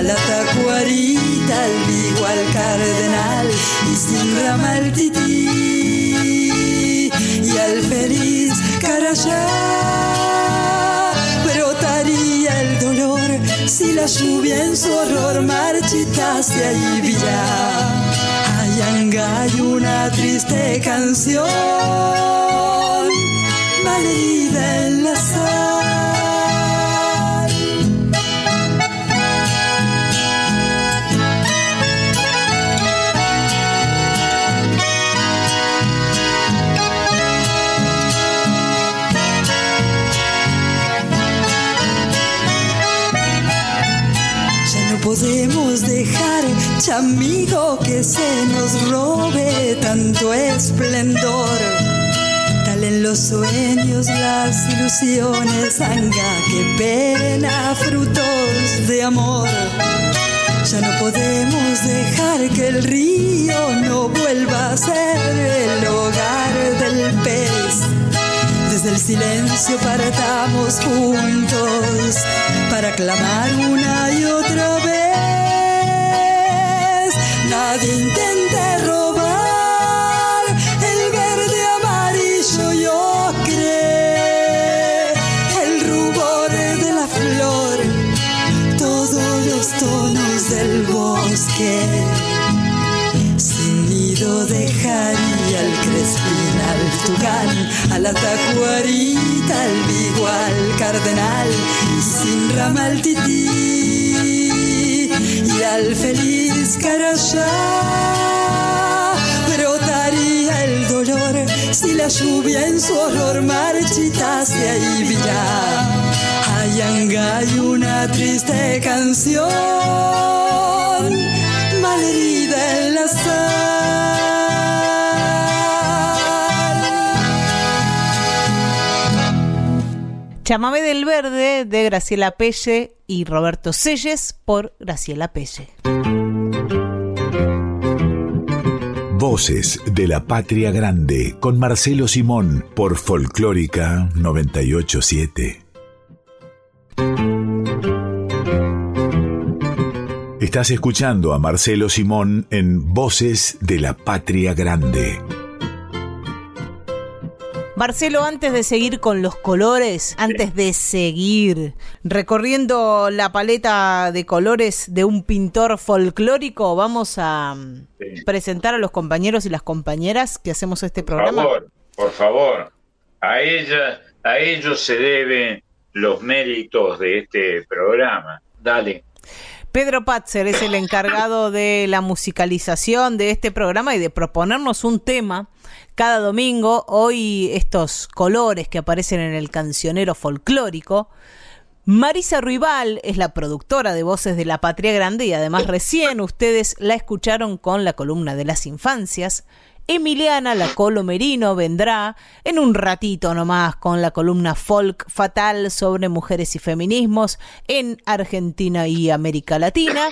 a la tacuarita, al vigo, al cardenal y sin rama tití y al feliz carayá. Brotaría el dolor si la lluvia en su horror marchitase allí virá. Ayanga hay una triste canción malherida en la sal. Podemos dejar, chamigo, que se nos robe tanto esplendor. Tal en los sueños, las ilusiones, anga, que pena, frutos de amor. Ya no podemos dejar que el río no vuelva a ser el hogar del pez. Desde el silencio partamos juntos para clamar una y otra vez. Nadie intente robar el verde amarillo y ocre, el rubor de la flor, todos los tonos del bosque. Sin nido dejaría el crespín al tucán, a la tacuarita, al vigo, al cardenal, y sin rama al tití, y al feliz carayá. Brotaría el dolor si la lluvia en su horror marchitase ahí virá. Hay hay una triste canción, malherida en la Chamame del Verde de Graciela Pelle y Roberto Selles por Graciela Pelle. Voces de la Patria Grande con Marcelo Simón por Folclórica 987. Estás escuchando a Marcelo Simón en Voces de la Patria Grande. Marcelo, antes de seguir con los colores, antes de seguir recorriendo la paleta de colores de un pintor folclórico, vamos a mm, presentar a los compañeros y las compañeras que hacemos este Por programa. favor, por favor. A ella, a ellos se deben los méritos de este programa. Dale. Pedro Patzer es el encargado de la musicalización de este programa y de proponernos un tema cada domingo. Hoy estos colores que aparecen en el cancionero folclórico. Marisa Ruibal es la productora de Voces de la Patria Grande y además recién ustedes la escucharon con la columna de las infancias. Emiliana Lacolo Merino vendrá en un ratito nomás con la columna Folk Fatal sobre mujeres y feminismos en Argentina y América Latina.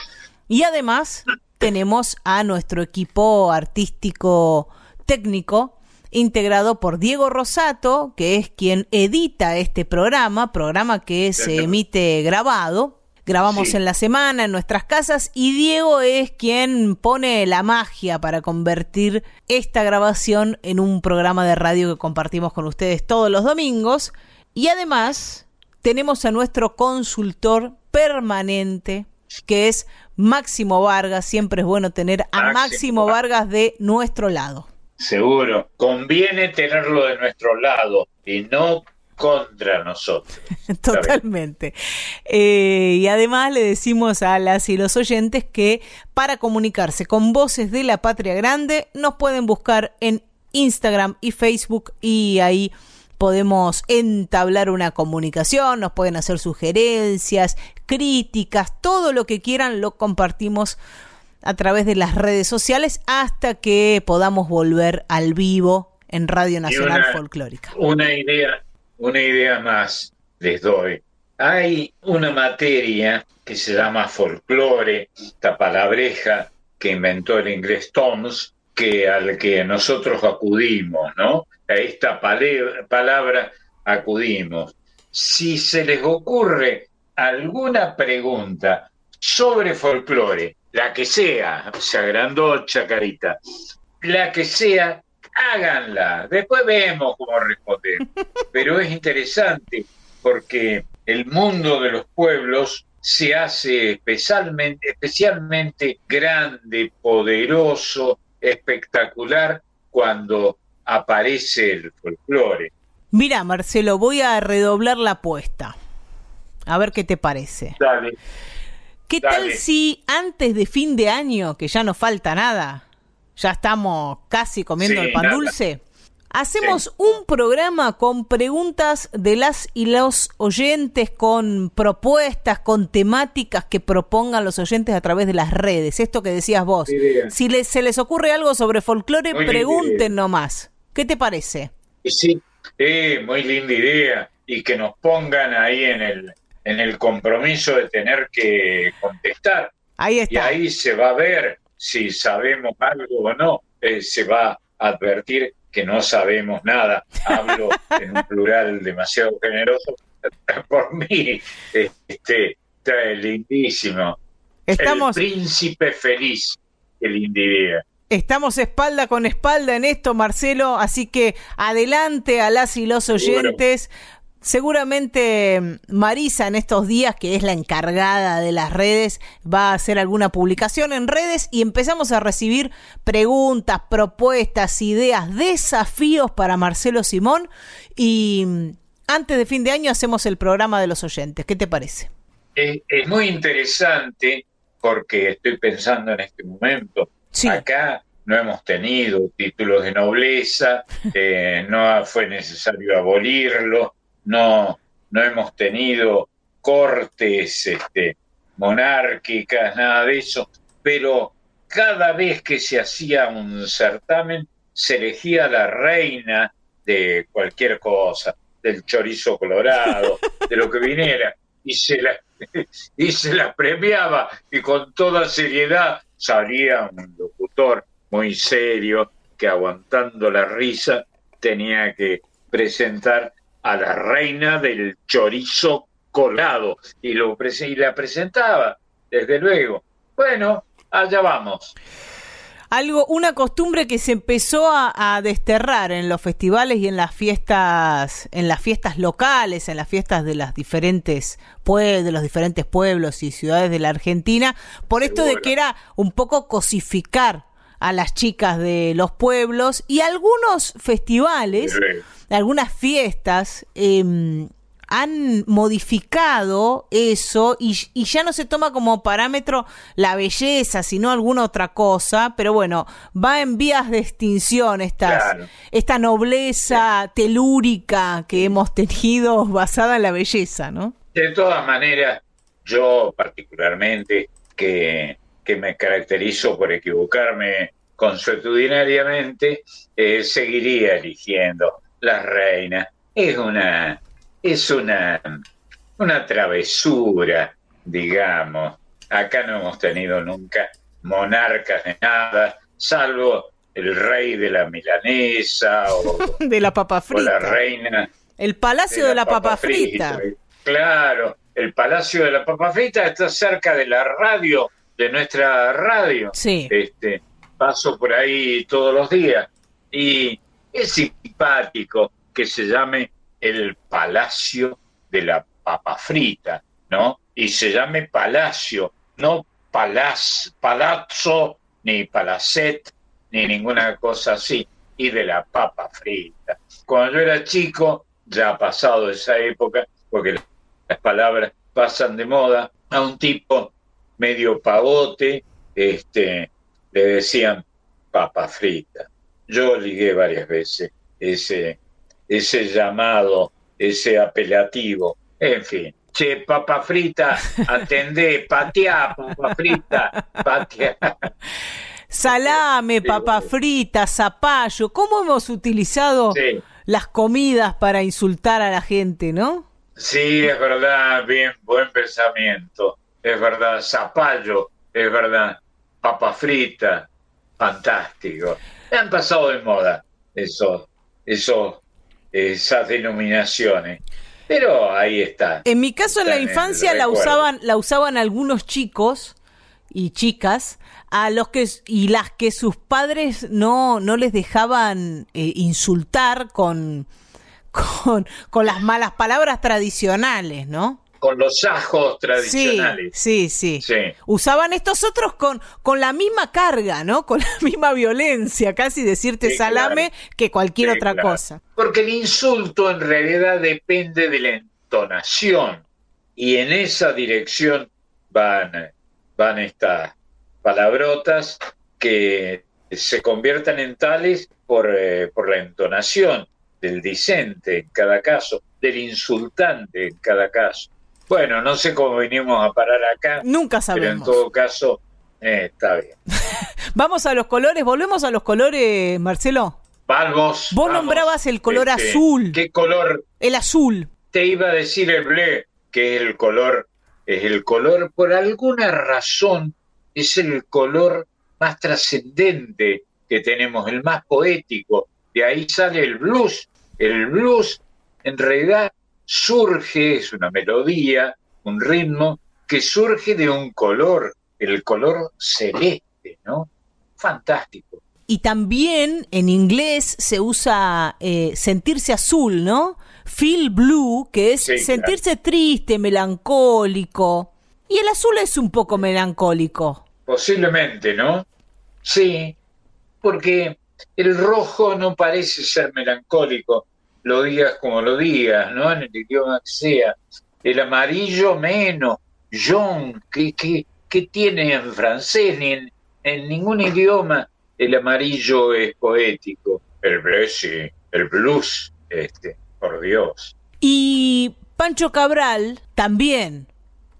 Y además tenemos a nuestro equipo artístico técnico integrado por Diego Rosato, que es quien edita este programa, programa que se emite grabado. Grabamos Sí. en la semana en nuestras casas y Diego es quien pone la magia para convertir esta grabación en un programa de radio que compartimos con ustedes todos los domingos. Y además tenemos a nuestro consultor permanente, que es Máximo Vargas. Siempre es bueno tener a Máximo Máximo Vargas de nuestro lado. Seguro. Conviene tenerlo de nuestro lado y no contra nosotros. Totalmente. Eh, y además le decimos a las y los oyentes que para comunicarse con Voces de la Patria Grande nos pueden buscar en Instagram y Facebook y ahí podemos entablar una comunicación, nos pueden hacer sugerencias, críticas, todo lo que quieran lo compartimos a través de las redes sociales hasta que podamos volver al vivo en Radio Nacional una- Folclórica. Una idea, una idea más les doy. Hay una materia que se llama folclore, esta palabreja que inventó el inglés Toms, que al que nosotros acudimos, ¿no? A esta palabra acudimos. Si se les ocurre alguna pregunta sobre folclore, la que sea, se agrandó Chacarita, la que sea, háganla. Después vemos cómo responder. Pero es interesante porque el mundo de los pueblos se hace especialmente, especialmente grande, poderoso, espectacular cuando aparece el folclore. Mira, Marcelo, voy a redoblar la apuesta. A ver qué te parece. Dale. ¿Qué Dale. tal si antes de fin de año, que ya no falta nada, ya estamos casi comiendo Sí, el pan nada. dulce, Hacemos un programa con preguntas de las y los oyentes, con propuestas, con temáticas que propongan los oyentes a través de las redes. Esto que decías vos. Si les, se les ocurre algo sobre folclore, Muy pregunten nomás. ¿Qué te parece? Sí, muy linda idea. Y que nos pongan ahí en el, en el compromiso de tener que contestar. Ahí Y está. ahí se va a ver si sabemos algo o no. Eh, se va a advertir que no sabemos nada. Hablo en un plural demasiado generoso por mí. Este, lindísimo. Estamos, El príncipe feliz. Linda idea. estamos espalda con espalda en esto, Marcelo, así que adelante a las y los oyentes. Seguramente mm, Marisa en estos días, que es la encargada de las redes, va a hacer alguna publicación en redes y empezamos a recibir preguntas, propuestas, ideas, desafíos para Marcelo Simón. Y mm, antes de fin de año hacemos el programa de los oyentes. ¿Qué te parece? Es, es muy interesante porque estoy pensando en este momento. Acá no hemos tenido títulos de nobleza, eh, no fue necesario abolirlo, no, no hemos tenido cortes este, monárquicas, nada de eso, pero cada vez que se hacía un certamen se elegía la reina de cualquier cosa, del chorizo colorado, de lo que viniera, y se la, y se la premiaba, y con toda seriedad salía un locutor muy serio que aguantando la risa tenía que presentar a la reina del chorizo colado y, lo y la presentaba, desde luego. Bueno, allá vamos. Algo, una costumbre que se empezó a, a desterrar en los festivales y en las fiestas, en las fiestas locales, en las fiestas de las diferentes pueblos, de los diferentes pueblos y ciudades de la Argentina, por esto de que era un poco cosificar a las chicas de los pueblos y algunos festivales, algunas fiestas em, han modificado eso y, y ya no se toma como parámetro la belleza, sino alguna otra cosa, pero bueno, va en vías de extinción estas, Claro. esta nobleza telúrica que hemos tenido basada en la belleza, ¿no? De todas maneras, yo particularmente, que, que me caracterizo por equivocarme consuetudinariamente, eh, seguiría eligiendo la reina. Es una, es una, una travesura, digamos. Acá no hemos tenido nunca monarcas de nada, salvo el rey de la milanesa o, De la papa o la frita. reina El palacio de la, papa, frita. Claro, el Palacio de la Papa Frita está cerca de la radio, de nuestra radio. Sí. Este, paso por ahí todos los días. Y es simpático que se llame el Palacio de la Papa Frita, ¿no? Y se llame Palacio, no palaz, Palazzo, ni Palacet, ni ninguna cosa así. Y de la Papa Frita. Cuando yo era chico, ya ha pasado esa época, porque las palabras pasan de moda, a un tipo medio pavote, este, le decían papa frita. Yo ligué varias veces ese, ese llamado, ese apelativo, en fin. Che, papa frita, atendé, pateá, papa frita, pateá. Salame, papa frita, zapallo. ¿Cómo hemos utilizado Sí. las comidas para insultar a la gente, no? Sí, es verdad, bien, buen pensamiento. Es verdad, zapallo, es verdad, papa frita, fantástico. Han pasado de moda esos, esos, esas denominaciones. Pero ahí está. En mi caso, en la infancia la usaban, la usaban algunos chicos y chicas a los que y las que sus padres no no les dejaban eh, insultar con, con con las malas palabras tradicionales, ¿no? Con los ajos tradicionales. sí, sí. Sí. Usaban estos otros con, con la misma carga, ¿no? Con la misma violencia, casi decirte Sí, salame claro. que cualquier Sí, otra claro. cosa. Porque el insulto en realidad depende de la entonación y en esa dirección van, van estas palabrotas que se conviertan en tales por, eh, por la entonación del disente en cada caso, del insultante en cada caso. Bueno, no sé cómo vinimos a parar acá. Nunca Pero en sabemos. todo caso, eh, está bien. Vamos a los colores, volvemos a los colores, Marcelo. Vamos. Vos vamos. nombrabas el color Este, azul. ¿Qué color? El azul. Te iba a decir el bleu, que es el color, es el color, por alguna razón, es el color más trascendente que tenemos, el más poético. De ahí sale el blues. El blues, en realidad, surge, es una melodía, un ritmo, que surge de un color, el color celeste, ¿no? Fantástico. Y también en inglés se usa eh, sentirse azul, ¿no? Feel blue, que es Sí, claro. sentirse triste, melancólico. Y el azul es un poco melancólico. Posiblemente, ¿no? Sí, porque el rojo no parece ser melancólico, lo digas como lo digas, ¿no? En el idioma que sea. El amarillo menos. John, ¿qué, qué, qué tiene en francés? Ni en, en ningún idioma el amarillo es poético. El blues, sí, el blues, este, por Dios. Y Pancho Cabral también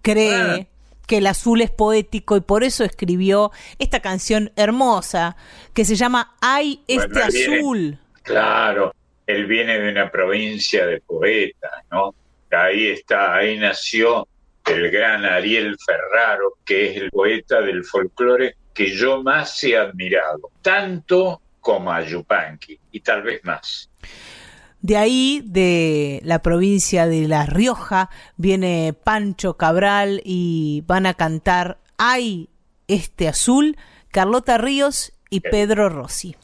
cree Ah. que el azul es poético y por eso escribió esta canción hermosa que se llama Ay, este Bueno, azul. Claro, él viene de una provincia de poetas, ¿no? Ahí está, ahí nació el gran Ariel Ferraro, que es el poeta del folclore que yo más he admirado, tanto como a Yupanqui, y tal vez más. De ahí, de la provincia de La Rioja, viene Pancho Cabral y van a cantar Ay, este azul, Carlota Ríos y Pedro Rossi.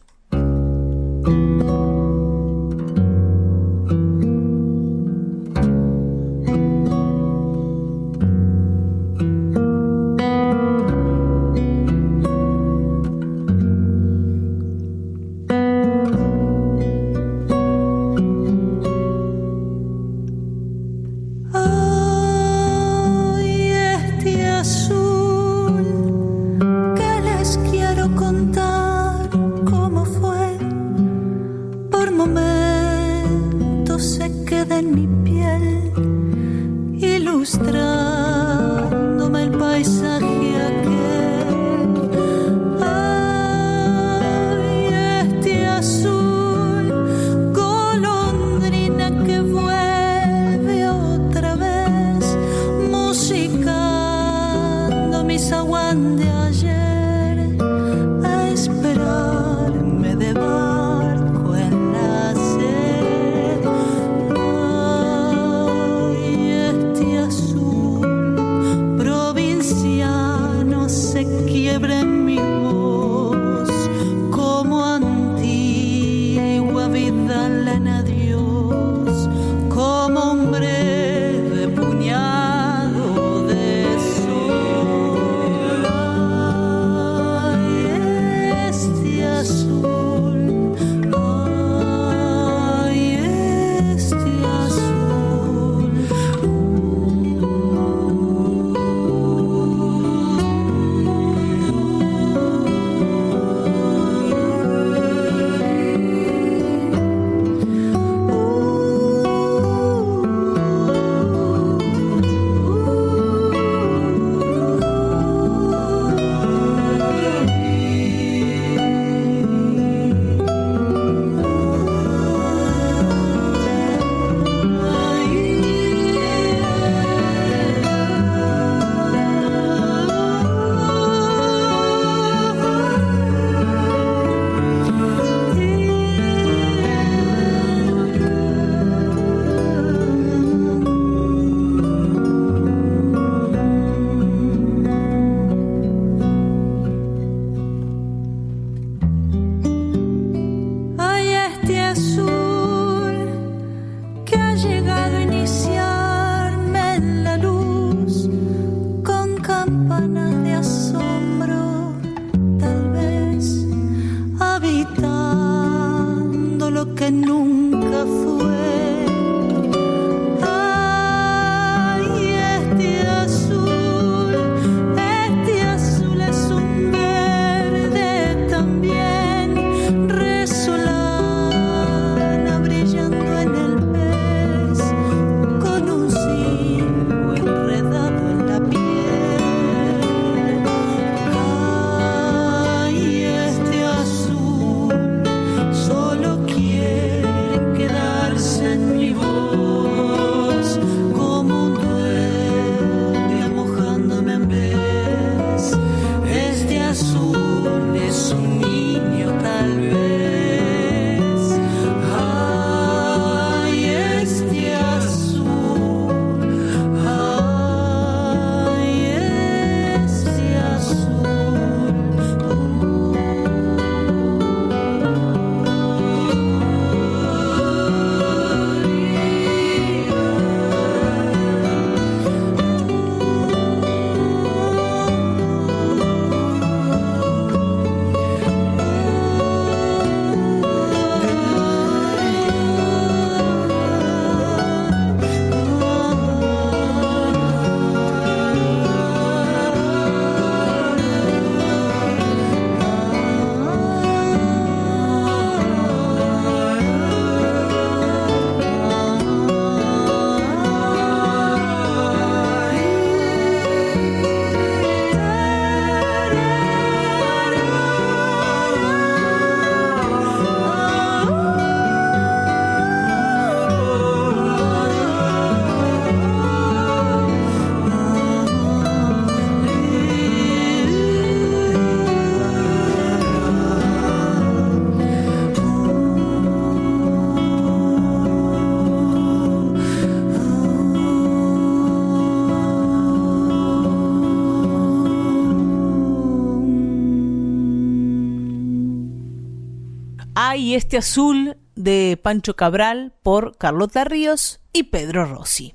Hay este azul de Pancho Cabral por Carlota Ríos y Pedro Rossi.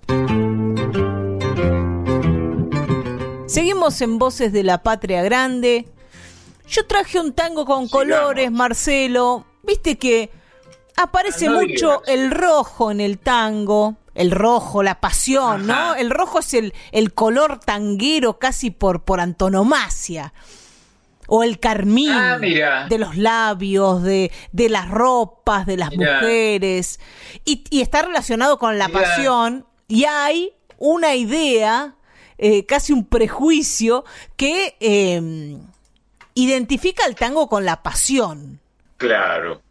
Seguimos en Voces de la Patria Grande. Yo traje un tango con colores, Marcelo. Viste que aparece no mucho el rojo en el tango. El rojo, la pasión, ¿no? El rojo es el, el color tanguero casi por, por antonomasia. O el carmín Ah, de los labios, de, de las ropas, de las mujeres. Y, y está relacionado con la pasión. Y hay una idea, eh, casi un prejuicio, que eh, identifica el tango con la pasión. Claro.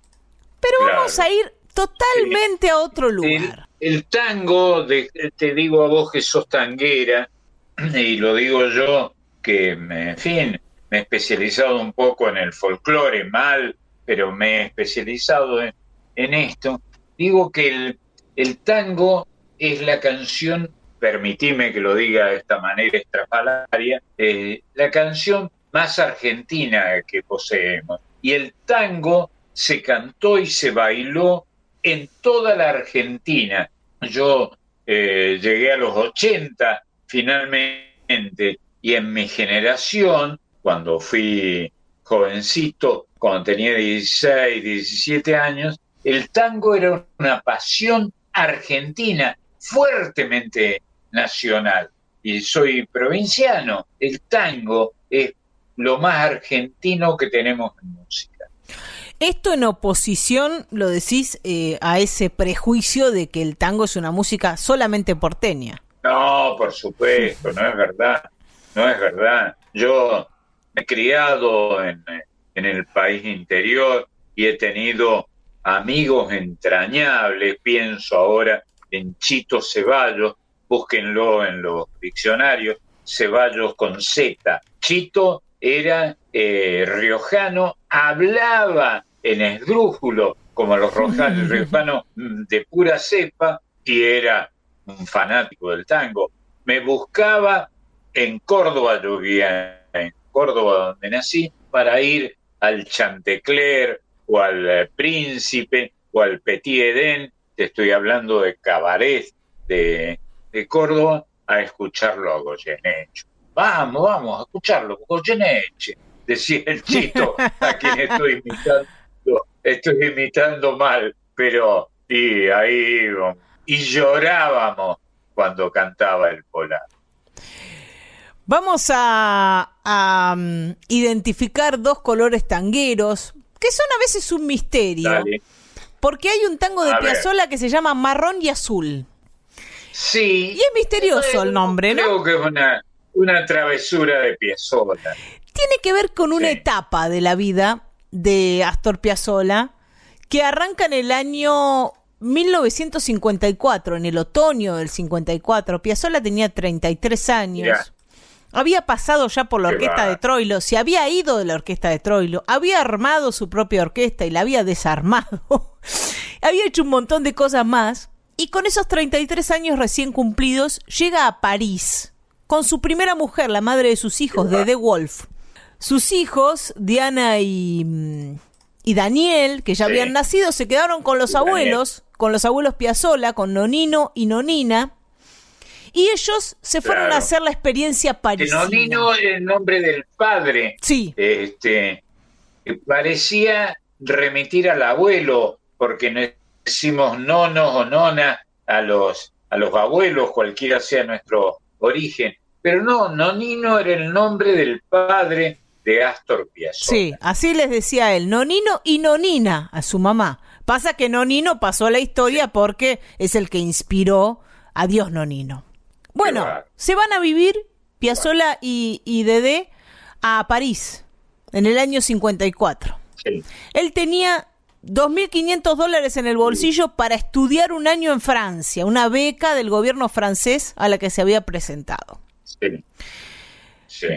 Pero Claro. vamos a ir totalmente a otro lugar. El, el tango, de- te digo a vos que sos tanguera, y lo digo yo que, me- en fin, me he especializado un poco en el folclore, mal, pero me he especializado en, esto. Digo que el, el tango es la canción, permitime que lo diga de esta manera estrafalaria, eh, la canción más argentina que poseemos. Y el tango se cantó y se bailó en toda la Argentina. Yo eh, llegué a los 80 finalmente y en mi generación, cuando fui jovencito, cuando tenía 16, 17 años, el tango era una pasión argentina, fuertemente nacional. Y soy provinciano. El tango es lo más argentino que tenemos en música. Esto en oposición, lo decís, eh, a ese prejuicio de que el tango es una música solamente porteña. No, por supuesto, no es verdad, no es verdad. Yo he criado en, en el país interior y he tenido amigos entrañables, pienso ahora en Chito Ceballos, búsquenlo en los diccionarios, Ceballos con Z. Chito era eh, riojano, hablaba en esdrújulo, como los roja- riojanos mm, de pura cepa, y era un fanático del tango. Me buscaba en Córdoba, yo vivía Córdoba donde nací, para ir al Chantecler o al eh, Príncipe o al Petit Eden, te estoy hablando de cabaret de, de Córdoba, a escucharlo a Goyeneche. Vamos, vamos, a escucharlo, Goyeneche, decía el chito, a quien estoy imitando, estoy imitando mal, pero y ahí y llorábamos cuando cantaba el polar. Vamos a, a, mm, identificar dos colores tangueros que son a veces un misterio. Dale. Porque hay un tango de A ver. Piazzolla que se llama Marrón y Azul. Sí. Y es misterioso el nombre, ¿no? Creo que es una, una travesura de Piazzolla. Tiene que ver con una etapa de la vida de Astor Piazzolla que arranca en el año 1954, en el otoño del 54. Piazzolla tenía 33 años. Había pasado ya por la orquesta de Troilo, se había ido de la orquesta de Troilo, había armado su propia orquesta y la había desarmado. había hecho un montón de cosas más. Y con esos 33 años recién cumplidos, llega a París con su primera mujer, la madre de sus hijos, de The Wolf. Sus hijos, Diana y, mm, y Daniel, que ya habían nacido, se quedaron con los abuelos, con los abuelos Piazzolla, con Nonino y Nonina. Y ellos se fueron Claro. a hacer la experiencia parisina. Nonino el nombre del padre. Sí. Este, parecía remitir al abuelo, porque no decimos nonos o nona a los, a los abuelos, cualquiera sea nuestro origen. Pero no, Nonino era el nombre del padre de Astor Piazzolla. Sí, así les decía él, Nonino y Nonina a su mamá. Pasa que Nonino pasó a la historia porque es el que inspiró a Dios Nonino. Bueno, bárbaro. se van a vivir Piazzolla y, y Dedé a París en el año 54. Sí. Él tenía 2.500 dólares en el bolsillo para estudiar un año en Francia, una beca del gobierno francés a la que se había presentado. Sí.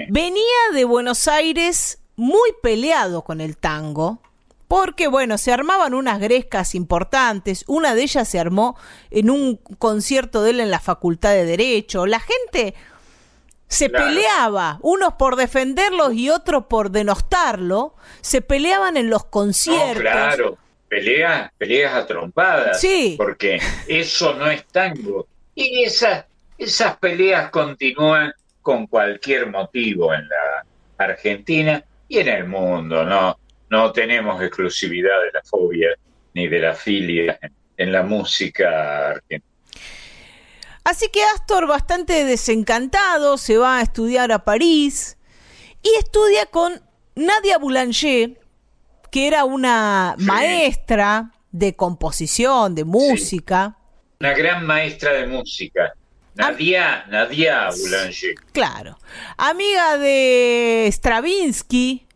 Venía de Buenos Aires muy peleado con el tango, porque bueno, se armaban unas grescas importantes, una de ellas se armó en un concierto de él en la Facultad de Derecho, la gente se Claro. peleaba, unos por defenderlos y otros por denostarlo, se peleaban en los No, conciertos. claro. peleas, peleas a trompadas. Sí. Porque eso no es tango. Y esas, esas peleas continúan con cualquier motivo en la Argentina y en el mundo. No, no tenemos exclusividad de la fobia ni de la filia en, la música argentina. Así que Astor, bastante desencantado, se va a estudiar a París y estudia con Nadia Boulanger, que era una maestra de composición, de música. Una gran maestra de música. Nadia, Nadia Boulanger. Claro. Amiga de Stravinsky.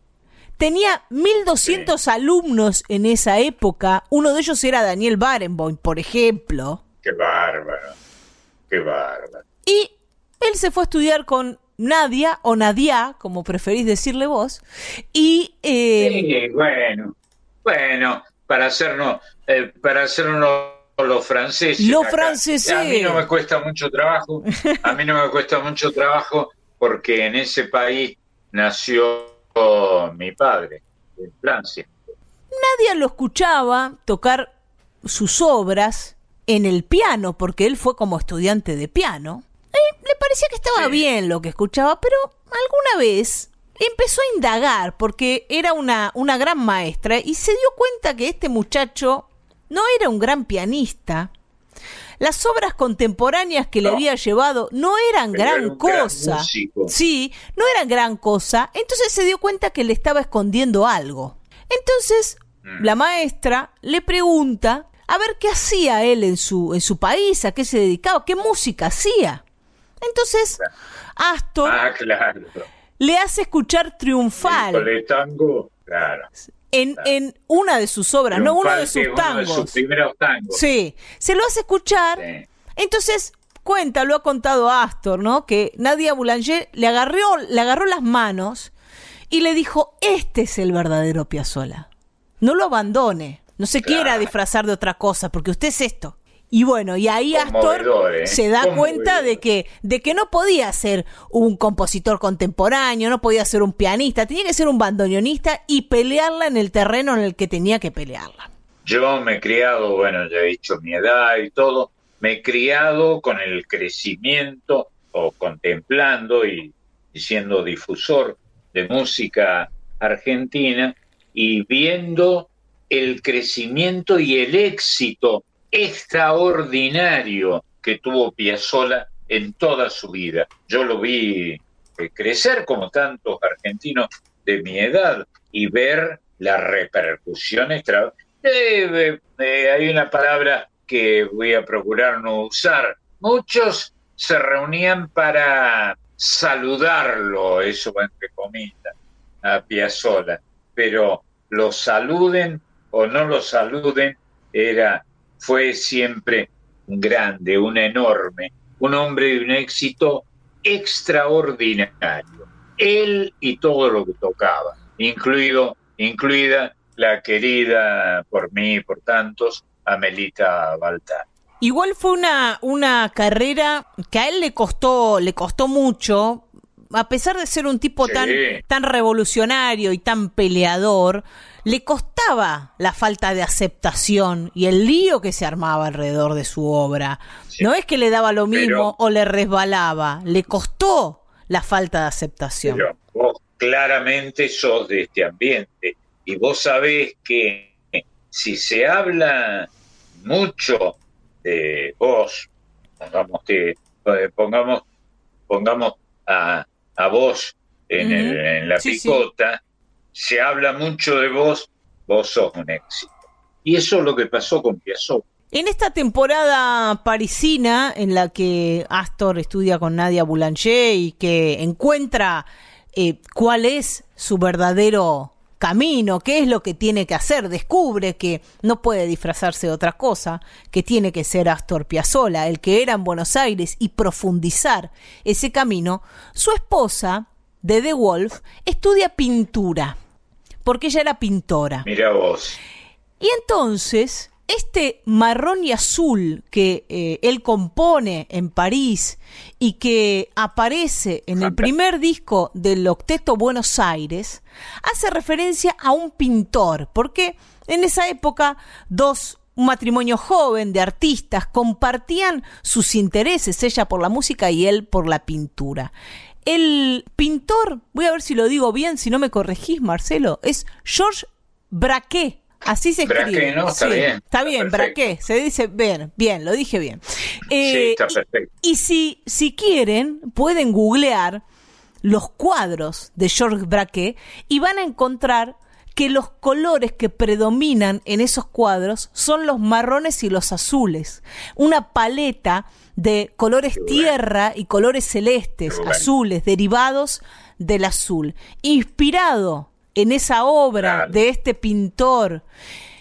Tenía 1200 alumnos en esa época. Uno de ellos era Daniel Barenboim, por ejemplo. Qué bárbaro. Qué bárbaro. Y él se fue a estudiar con Nadia o Nadia, como preferís decirle vos. Y eh, Sí, bueno, bueno, para hacernos, eh, para hacernos los franceses. Los acá. franceses. A mí no me cuesta mucho trabajo, a mí no me cuesta mucho trabajo porque en ese país nació mi padre, en Francia. Nadia lo escuchaba tocar sus obras en el piano, porque él fue como estudiante de piano. Y le parecía que estaba bien lo que escuchaba, pero alguna vez empezó a indagar, porque era una, una gran maestra, y se dio cuenta que este muchacho no era un gran pianista. Las obras contemporáneas que le había llevado no eran gran era un gran cosa. Sí, no eran gran cosa. Entonces se dio cuenta que le estaba escondiendo algo. Entonces Mm. la maestra le pregunta a ver qué hacía él en su, en su país, a qué se dedicaba, qué música hacía. Entonces Astor Ah, claro. le hace escuchar Triunfal el tango, claro. En, en una de sus obras, no uno de sus uno de tangos. sus primeros tangos. Sí, se lo hace escuchar. Entonces, cuenta, lo ha contado Astor, ¿no? Que Nadia Boulanger le agarró, le agarró las manos y le dijo, este es el verdadero Piazzolla. No lo abandone, no se quiera disfrazar de otra cosa, porque usted es esto. Y bueno, y ahí Astor ¿eh? se da Conmovedor. cuenta de que, de que no podía ser un compositor contemporáneo, no podía ser un pianista, tenía que ser un bandoneonista y pelearla en el terreno en el que tenía que pelearla. Yo me he criado, bueno, ya he dicho mi edad y todo, me he criado con el crecimiento o contemplando y, y siendo difusor de música argentina y viendo el crecimiento y el éxito extraordinario que tuvo Piazzolla en toda su vida. Yo lo vi eh, crecer como tantos argentinos de mi edad y ver la repercusión extra. Eh, eh, hay una palabra que voy a procurar no usar. Muchos se reunían para saludarlo, eso entre comillas, a Piazzolla, pero lo saluden o no lo saluden, era, fue siempre un grande, un enorme, un hombre de un éxito extraordinario. Él y todo lo que tocaba, incluido, incluida la querida por mí y por tantos, Amelita Baltar. Igual fue una, una carrera que a él le costó, le costó mucho, a pesar de ser un tipo Sí. tan, tan revolucionario y tan peleador, le costaba la falta de aceptación y el lío que se armaba alrededor de su obra. No es que le daba lo mismo o le resbalaba, le costó la falta de aceptación. Pero vos claramente sos de este ambiente y vos sabés que si se habla mucho de vos, pongamos, que- eh, pongamos, pongamos a, a vos en, el- en la Sí, sí. Se habla mucho de vos, vos sos un éxito. Y eso es lo que pasó con Piazzolla. En esta temporada parisina en la que Astor estudia con Nadia Boulanger y que encuentra eh, cuál es su verdadero camino, qué es lo que tiene que hacer, descubre que no puede disfrazarse de otra cosa, que tiene que ser Astor Piazzolla, el que era en Buenos Aires y profundizar ese camino, su esposa, de The Wolf, estudia pintura, porque ella era pintora. Mira vos. Y entonces, este marrón y azul que eh, él compone en París y que aparece en el primer disco del Octeto Buenos Aires, hace referencia a un pintor, porque en esa época, dos un matrimonio joven de artistas compartían sus intereses, ella por la música y él por la pintura. El pintor, voy a ver si lo digo bien, si no me corregís, Marcelo, es Georges Braquet. Así se escribe. Braquet, ¿no? Está Sí, bien. Está bien, Braquet. Se dice bien, bien, lo dije bien. Sí, Eh, está perfecto. y si, si quieren, pueden googlear los cuadros de Georges Braquet y van a encontrar que los colores que predominan en esos cuadros son los marrones y los azules. Una paleta de colores tierra y colores celestes, azules, derivados del azul. Inspirado en esa obra Claro. de este pintor,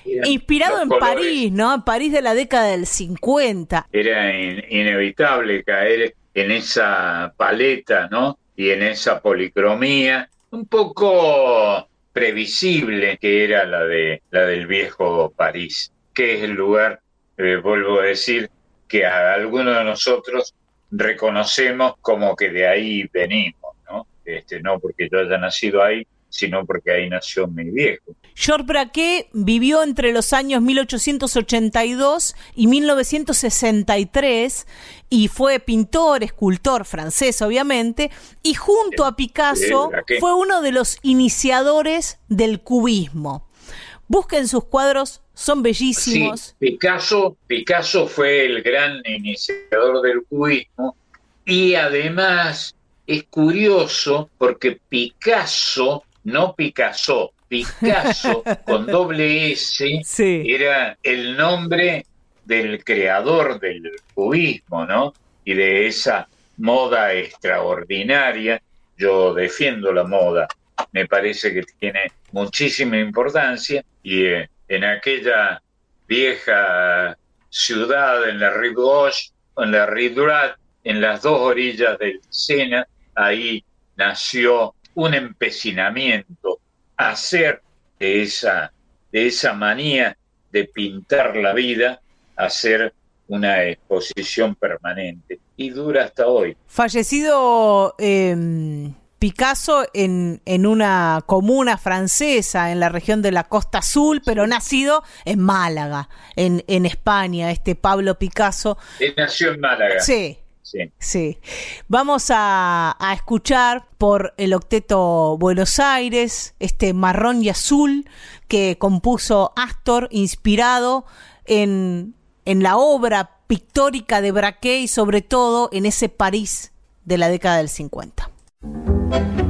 Eran inspirado en colores. París, ¿no? En París de la década del 50. Era in- inevitable caer en esa paleta, ¿no? Y en esa policromía, un poco previsible que era la de la del viejo París, que es el lugar, eh, vuelvo a decir, que a algunos de nosotros reconocemos como que de ahí venimos, ¿no? Este, no porque yo haya nacido ahí, sino porque ahí nació mi viejo. Georges Braquet vivió entre los años 1882 y 1963 y fue pintor, escultor francés obviamente, y junto a Picasso fue uno de los iniciadores del cubismo. Busquen sus cuadros, son bellísimos. Sí, Picasso, Picasso fue el gran iniciador del cubismo y además es curioso porque Picasso, no Picasso, Picasso con doble S Sí. era el nombre del creador del cubismo, ¿no? Y de esa moda extraordinaria. Yo defiendo la moda, me parece que tiene muchísima importancia y eh, en aquella vieja ciudad, en la Rue Gauche, en la Droite, en las dos orillas del Sena, ahí nació un empecinamiento a hacer de esa, de esa manía de pintar la vida, hacer una exposición permanente y dura hasta hoy. Fallecido eh, Picasso en, en una comuna francesa en la región de la Costa Azul, pero nacido en Málaga, en, en España, este Pablo Picasso. Él nació en Málaga. Sí, Sí. Sí. Vamos a, a escuchar por el octeto Buenos Aires, este marrón y azul que compuso Astor, inspirado en, en la obra pictórica de Braquet y sobre todo en ese París de la década del 50. Marrón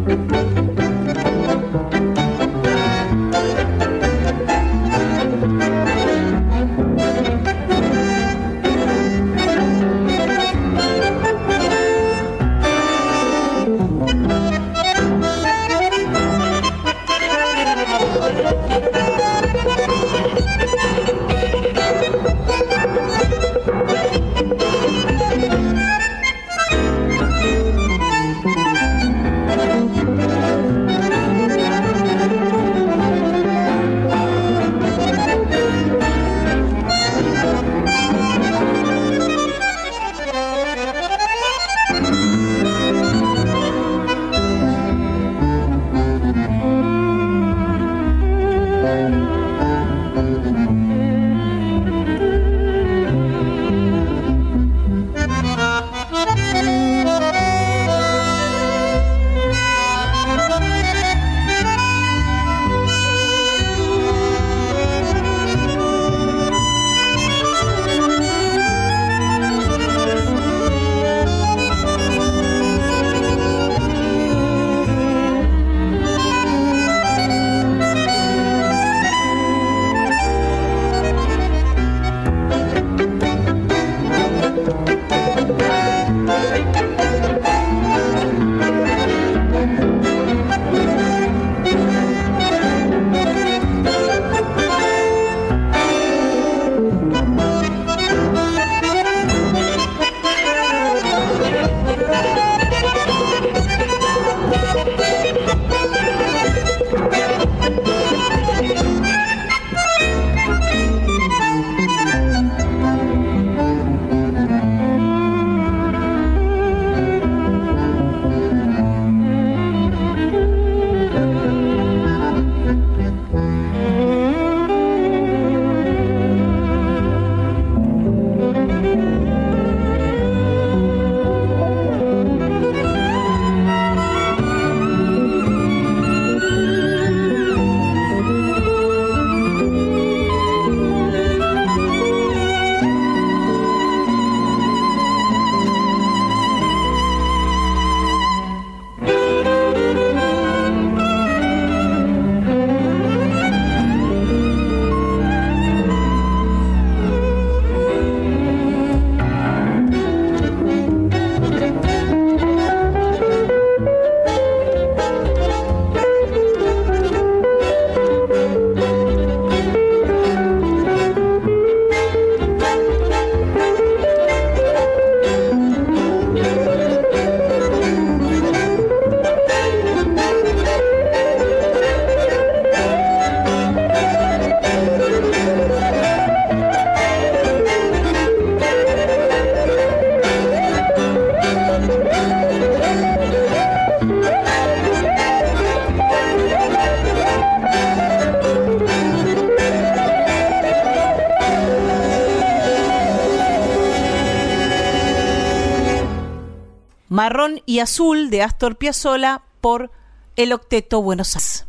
Azul de Astor Piazzolla por El Octeto Buenos Aires.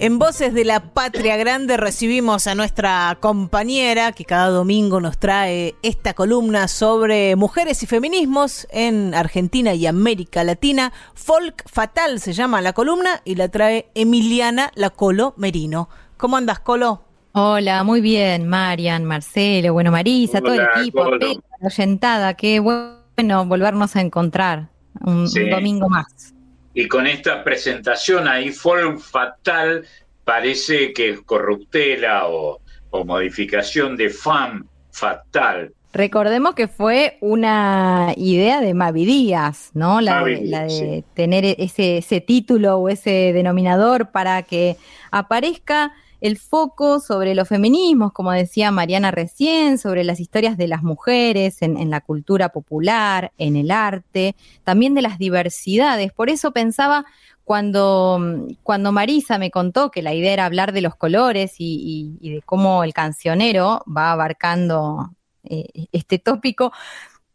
En Voces de la Patria Grande recibimos a nuestra compañera que cada domingo nos trae esta columna sobre mujeres y feminismos en Argentina y América Latina. Folk Fatal se llama la columna y la trae Emiliana Lacolo Merino. ¿Cómo andas, Colo? Hola, muy bien, Marian, Marcelo, bueno, Marisa, todo el equipo, oyentada, qué bueno volvernos a encontrar un, un domingo más y con esta presentación ahí Folk Fatal parece que es corruptela o, modificación de FAM Fatal. Recordemos que fue una idea de Mavi Díaz, ¿no? La, de, tener ese, ese título o ese denominador para que aparezca el foco sobre los feminismos, como decía Mariana recién, sobre las historias de las mujeres en, la cultura popular, en el arte, también de las diversidades. Por eso pensaba cuando, cuando Marisa me contó que la idea era hablar de los colores y, de cómo el cancionero va abarcando eh, este tópico,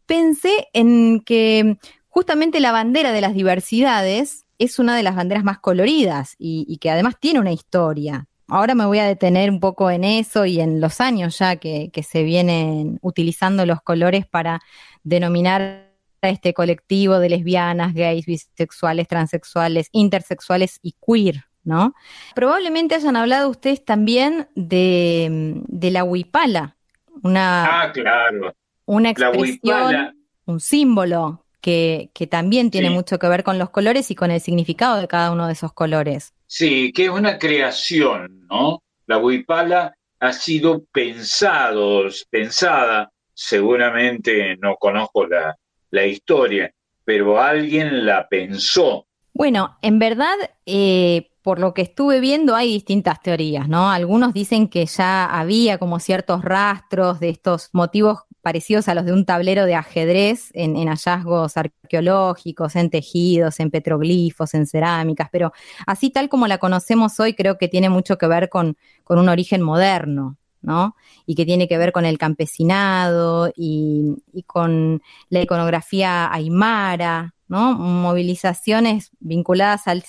pensé en que justamente la bandera de las diversidades es una de las banderas más coloridas y que además tiene una historia ahora me voy a detener un poco en eso y en los años ya que, se vienen utilizando los colores para denominar a este colectivo de lesbianas, gays, bisexuales, transexuales, intersexuales y queer, ¿no? Probablemente hayan hablado ustedes también de, la huipala, una, ah, claro. una expresión, un símbolo que, también tiene mucho que ver con los colores y con el significado de cada uno de esos colores. Sí, que es una creación, ¿no? La huipala ha sido pensado, pensada, seguramente no conozco la, la historia, pero alguien la pensó. Bueno, en verdad, eh, por lo que estuve viendo, hay distintas teorías, ¿no? Algunos dicen que ya había como ciertos rastros de estos motivos parecidos a los de un tablero de ajedrez en, hallazgos arqueológicos, en tejidos, en petroglifos, en cerámicas, pero así tal como la conocemos hoy, creo que tiene mucho que ver con, un origen moderno, ¿no? Y que tiene que ver con el campesinado y, y, con la iconografía aymara, ¿no? Movilizaciones vinculadas al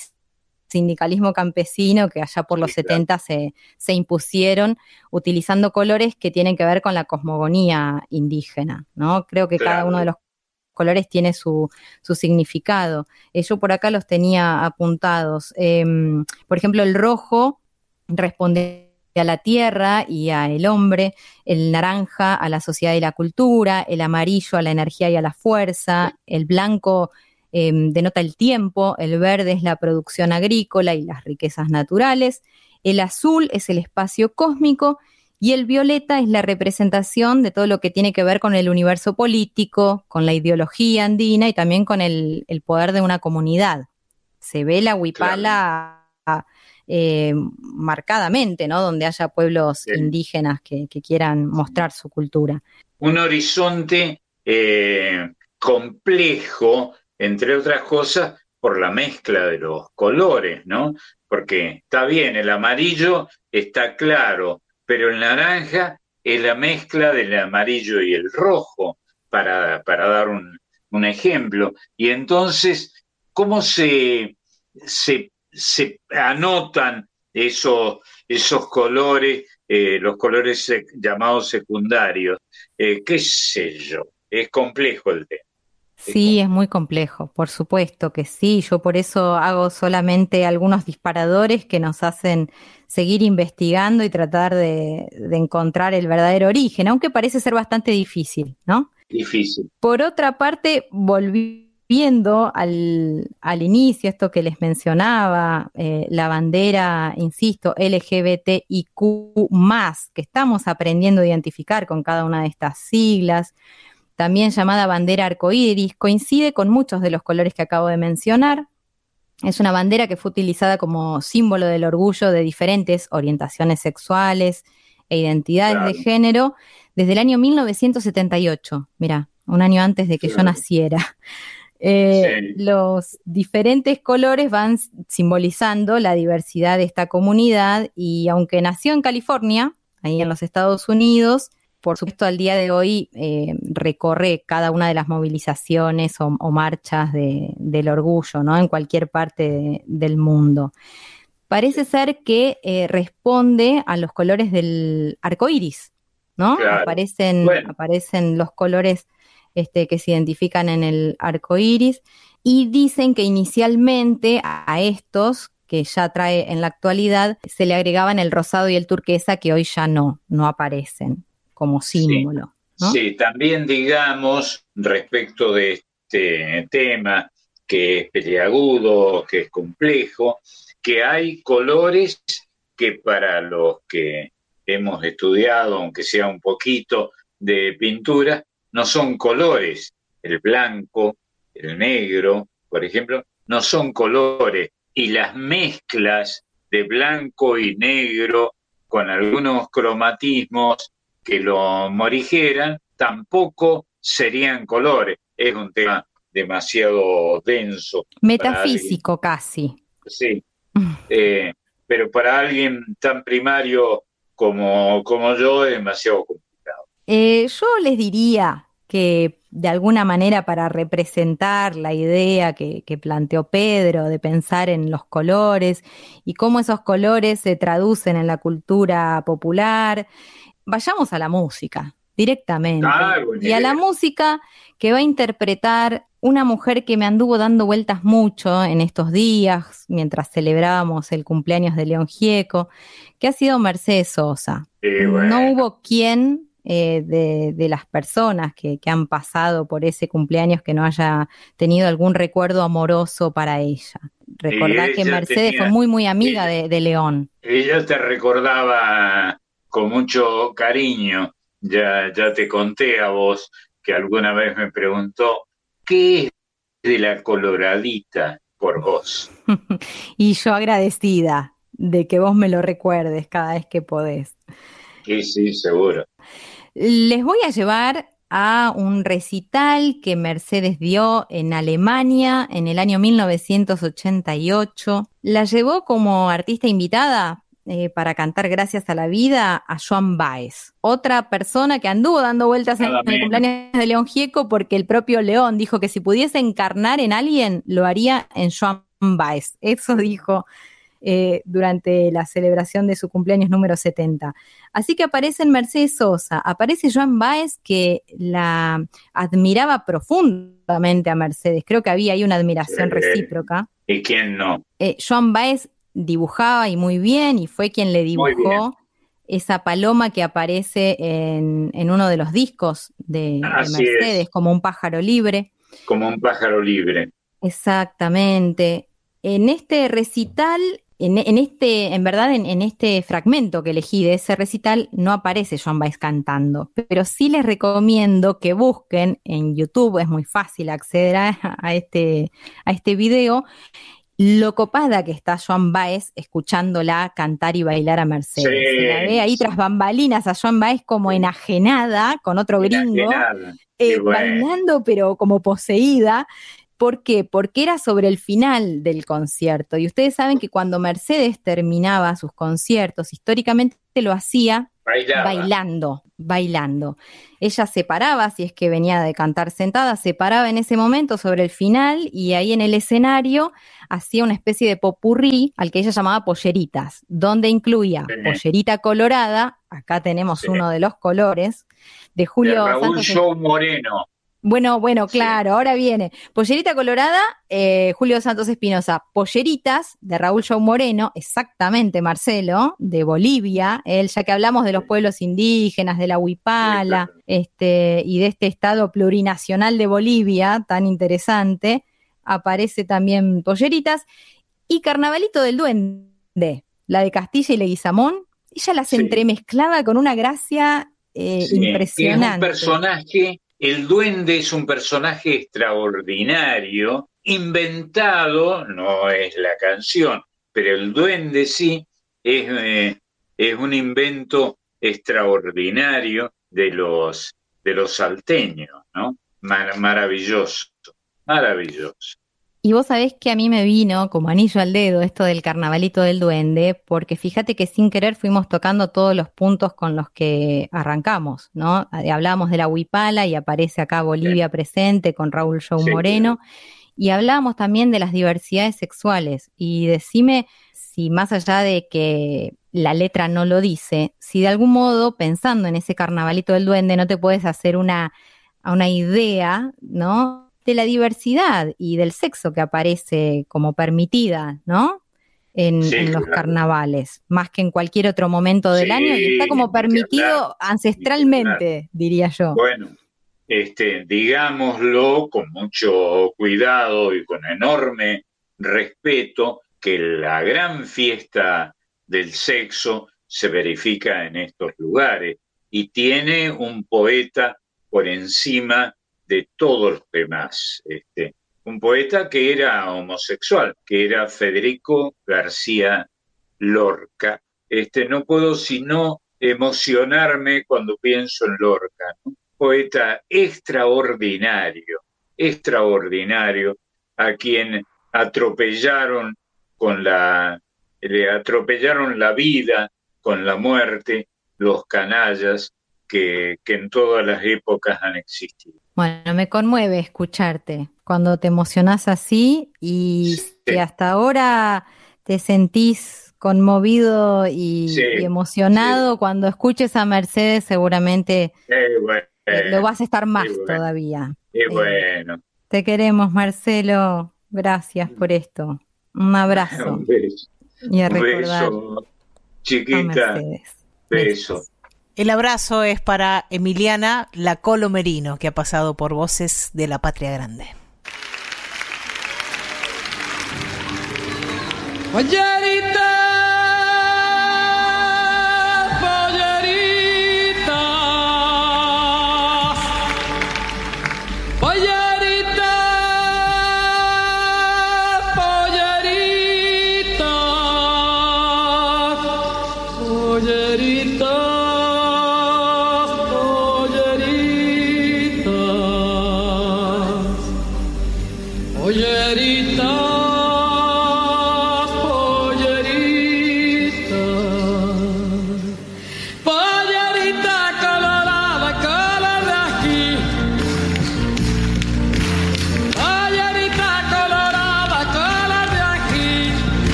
sindicalismo campesino que allá por los 70 se, se, impusieron utilizando colores que tienen que ver con la cosmogonía indígena, ¿no? Creo que cada uno de los colores tiene su, su significado. Eh, yo por acá los tenía apuntados. Em, por ejemplo, el rojo responde a la tierra y a el hombre, el naranja a la sociedad y la cultura, el amarillo a la energía y a la fuerza, el blanco Em, denota el tiempo, el verde es la producción agrícola y las riquezas naturales, el azul es el espacio cósmico y el violeta es la representación de todo lo que tiene que ver con el universo político, con la ideología andina y también con el, poder de una comunidad. Se ve la huipala eh, marcadamente, ¿no? Donde haya pueblos indígenas que, quieran mostrar su cultura. Un horizonte eh, complejo entre otras cosas por la mezcla de los colores, ¿no? Porque está bien, el amarillo está claro, pero el naranja es la mezcla del amarillo y el rojo, para, para dar un, ejemplo. Y entonces, ¿cómo se, se, anotan esos, esos colores, eh, los colores llamados secundarios? Eh, ¿Qué sé yo? Es complejo el tema. Sí, es muy complejo, por supuesto que sí. Yo por eso hago solamente algunos disparadores que nos hacen seguir investigando y tratar de, encontrar el verdadero origen, aunque parece ser bastante difícil, ¿no? Difícil. Por otra parte, volviendo al, al inicio, esto que les mencionaba, eh, la bandera, insisto, LGBTIQ, que estamos aprendiendo a identificar con cada una de estas siglas también llamada bandera arcoíris, coincide con muchos de los colores que acabo de mencionar. Es una bandera que fue utilizada como símbolo del orgullo de diferentes orientaciones sexuales e identidades de género desde el año 1978, mira, un año antes de que yo naciera. Eh, los diferentes colores van simbolizando la diversidad de esta comunidad y aunque nació en California, ahí en los Estados Unidos, por supuesto, al día de hoy eh, recorre cada una de las movilizaciones o, marchas del orgullo, ¿no? En cualquier parte del mundo. Parece ser que eh, responde a los colores del arco iris, ¿no? Aparecen, aparecen los colores este, que se identifican en el arco iris y dicen que inicialmente a estos que ya trae en la actualidad, se le agregaban el rosado y el turquesa que hoy ya no, no aparecen como símbolo. Sí, también digamos respecto de este tema que es peliagudo, que es complejo, que hay colores que para los que hemos estudiado, aunque sea un poquito de pintura, no son colores. El blanco, el negro, por ejemplo, no son colores, y las mezclas de blanco y negro con algunos cromatismos que lo morigeran, tampoco serían colores. Es un tema demasiado denso. Metafísico casi. Sí. Eh, pero para alguien tan primario como, como yo es demasiado complicado. Eh, yo les diría que de alguna manera para representar la idea que, planteó Pedro de pensar en los colores y cómo esos colores se traducen en la cultura popular. Vayamos a la música directamente. Ah, y a la música que va a interpretar una mujer que me anduvo dando vueltas mucho en estos días, mientras celebrábamos el cumpleaños de León Gieco, que ha sido Mercedes Sosa. No hubo quien eh, de, las personas que, han pasado por ese cumpleaños que no haya tenido algún recuerdo amoroso para ella. Recordá que Mercedes fue muy, muy amiga de, León. Ella te recordaba con mucho cariño, ya, ya te conté a vos que alguna vez me preguntó, ¿qué es de la coloradita por vos? y yo agradecida de que vos me lo recuerdes cada vez que podés. Sí, sí, seguro. Les voy a llevar a un recital que Mercedes dio en Alemania en el año 1988. La llevó como artista invitada eh, para cantar Gracias a la Vida a Joan Baez, otra persona que anduvo dando vueltas en, el cumpleaños de León Gieco porque el propio León dijo que si pudiese encarnar en alguien, lo haría en Joan Baez. Eso dijo eh, durante la celebración de su cumpleaños número 70. Así que aparece Mercedes Sosa, aparece Joan Baez que la admiraba profundamente a Mercedes. Creo que había ahí una admiración recíproca. ¿Y quién no? Eh, Joan Baez dibujaba y muy bien y fue quien le dibujó esa paloma que aparece en, uno de los discos de, Mercedes, como un pájaro libre. Como un pájaro libre. Exactamente. En este recital en, este, en verdad, en, este fragmento que elegí de ese recital no aparece Joan Baez cantando, pero sí les recomiendo que busquen en YouTube, es muy fácil acceder a, este, a este video, lo copada que está Joan Baez escuchándola cantar y bailar a Mercedes. Se la ve ahí tras bambalinas a Joan Baez como enajenada con otro gringo, eh, bailando pero como poseída. ¿Por qué? Porque era sobre el final del concierto. Y ustedes saben que cuando Mercedes terminaba sus conciertos, históricamente lo hacía bailando, bailando. Ella se paraba, si es que venía de cantar sentada, se paraba en ese momento sobre el final y ahí en el escenario hacía una especie de popurrí al que ella llamaba polleritas, donde incluía pollerita colorada, acá tenemos uno de los colores, de Julio Raúl Santos. Moreno. Bueno, bueno, claro, ahora viene. Pollerita Colorada, eh, Julio Santos Espinosa. Polleritas de Raúl Show Moreno, exactamente, Marcelo, de Bolivia. Él, ya que hablamos de los pueblos indígenas, de la Huipala, este, y de este estado plurinacional de Bolivia, tan interesante, aparece también Polleritas. Y Carnavalito del Duende, la de Castilla y Leguizamón. Ella las entremezclaba con una gracia eh, impresionante. un personaje el duende es un personaje extraordinario, inventado, no es la canción, pero el duende sí es, eh, un invento extraordinario de los, de los salteños, ¿no? maravilloso, maravilloso. Y vos sabés que a mí me vino como anillo al dedo esto del carnavalito del duende, porque fíjate que sin querer fuimos tocando todos los puntos con los que arrancamos, ¿no? Eh, Hablábamos de la huipala y aparece acá Bolivia presente con Raúl Show Sí, Moreno. Y hablábamos también de las diversidades sexuales. Y decime si más allá de que la letra no lo dice, si de algún modo, pensando en ese carnavalito del duende, no te puedes hacer una, una idea, ¿no? De la diversidad y del sexo que aparece como permitida, ¿no? En, Sí, en los claro. carnavales, más que en cualquier otro momento del Sí, año, y está como permitido ancestralmente, diría yo. Bueno, este, digámoslo con mucho cuidado y con enorme respeto, que la gran fiesta del sexo se verifica en estos lugares y tiene un poeta por encima de todos los demás. Este, un poeta que era homosexual, que era Federico García Lorca. Este, no puedo sino emocionarme cuando pienso en Lorca, ¿no? poeta extraordinario, extraordinario, a quien atropellaron con la, le atropellaron la vida con la muerte los canallas que, que en todas las épocas han existido. Bueno, me conmueve escucharte cuando te emocionás así y que hasta ahora te sentís conmovido y, Sí, y emocionado. Cuando escuches a Mercedes, seguramente Eh, bueno, eh, lo vas a estar más bueno. todavía. eh, bueno, Te queremos, Marcelo. Gracias por esto. Un abrazo. un beso, Y a un recordar beso, a chiquita, Mercedes. beso. El abrazo es para Emiliana Lacolo Merino, que ha pasado por Voces de la Patria Grande.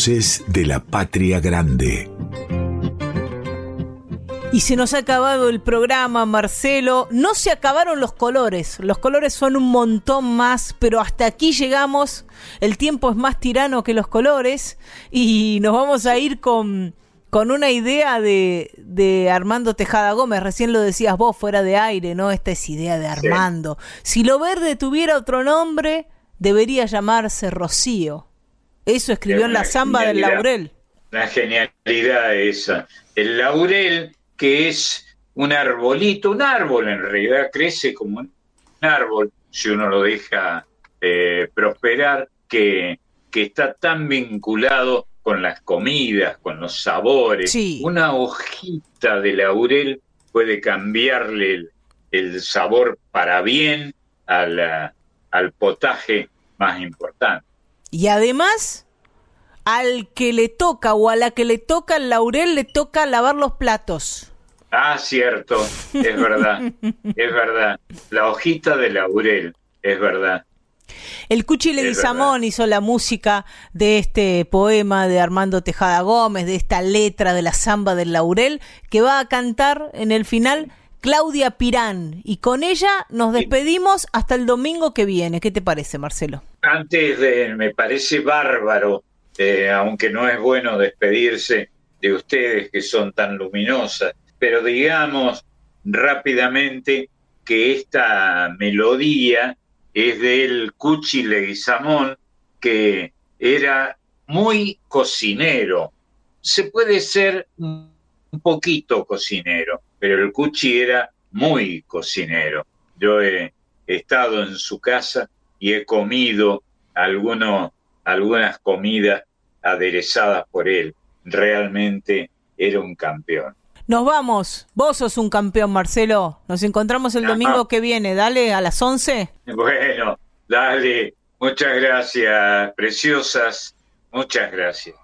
Voces de la Patria Grande. Y se nos ha acabado el programa, Marcelo. No se acabaron los colores. Los colores son un montón más, pero hasta aquí llegamos. El tiempo es más tirano que los colores. Y nos vamos a ir con, con una idea de, de Armando Tejada Gómez. Recién lo decías vos fuera de aire, ¿no? Esta es idea de Armando. Si lo verde tuviera otro nombre, debería llamarse Rocío. Eso escribió en la zamba del laurel. Una genialidad esa. El laurel, que es un arbolito, un árbol en realidad, crece como un árbol, si uno lo deja eh, prosperar, que, que está tan vinculado con las comidas, con los sabores. Sí. Una hojita de laurel puede cambiarle el, el sabor para bien a la- al potaje más importante. Y además, al que le toca o a la que le toca el laurel, le toca lavar los platos. Ah, cierto, es verdad, es verdad. La hojita de laurel, es verdad. El Cuchi Leguizamón hizo la música de este poema de Armando Tejada Gómez, de esta letra de la zamba del laurel, que va a cantar en el final Claudia Pirán. Y con ella nos despedimos hasta el domingo que viene. ¿Qué te parece, Marcelo? Antes de, me parece bárbaro, eh, aunque no es bueno despedirse de ustedes que son tan luminosas, pero digamos rápidamente que esta melodía es del Cuchi Leguizamón, que era muy cocinero. Se puede ser un poquito cocinero, pero el Cuchi era muy cocinero. Yo he estado en su casa y he comido algunas comidas aderezadas por él. Realmente era un campeón. Nos vamos. Vos sos un campeón, Marcelo. Nos encontramos el domingo que viene. Dale a las 11. Bueno, dale, muchas gracias, preciosas, muchas gracias.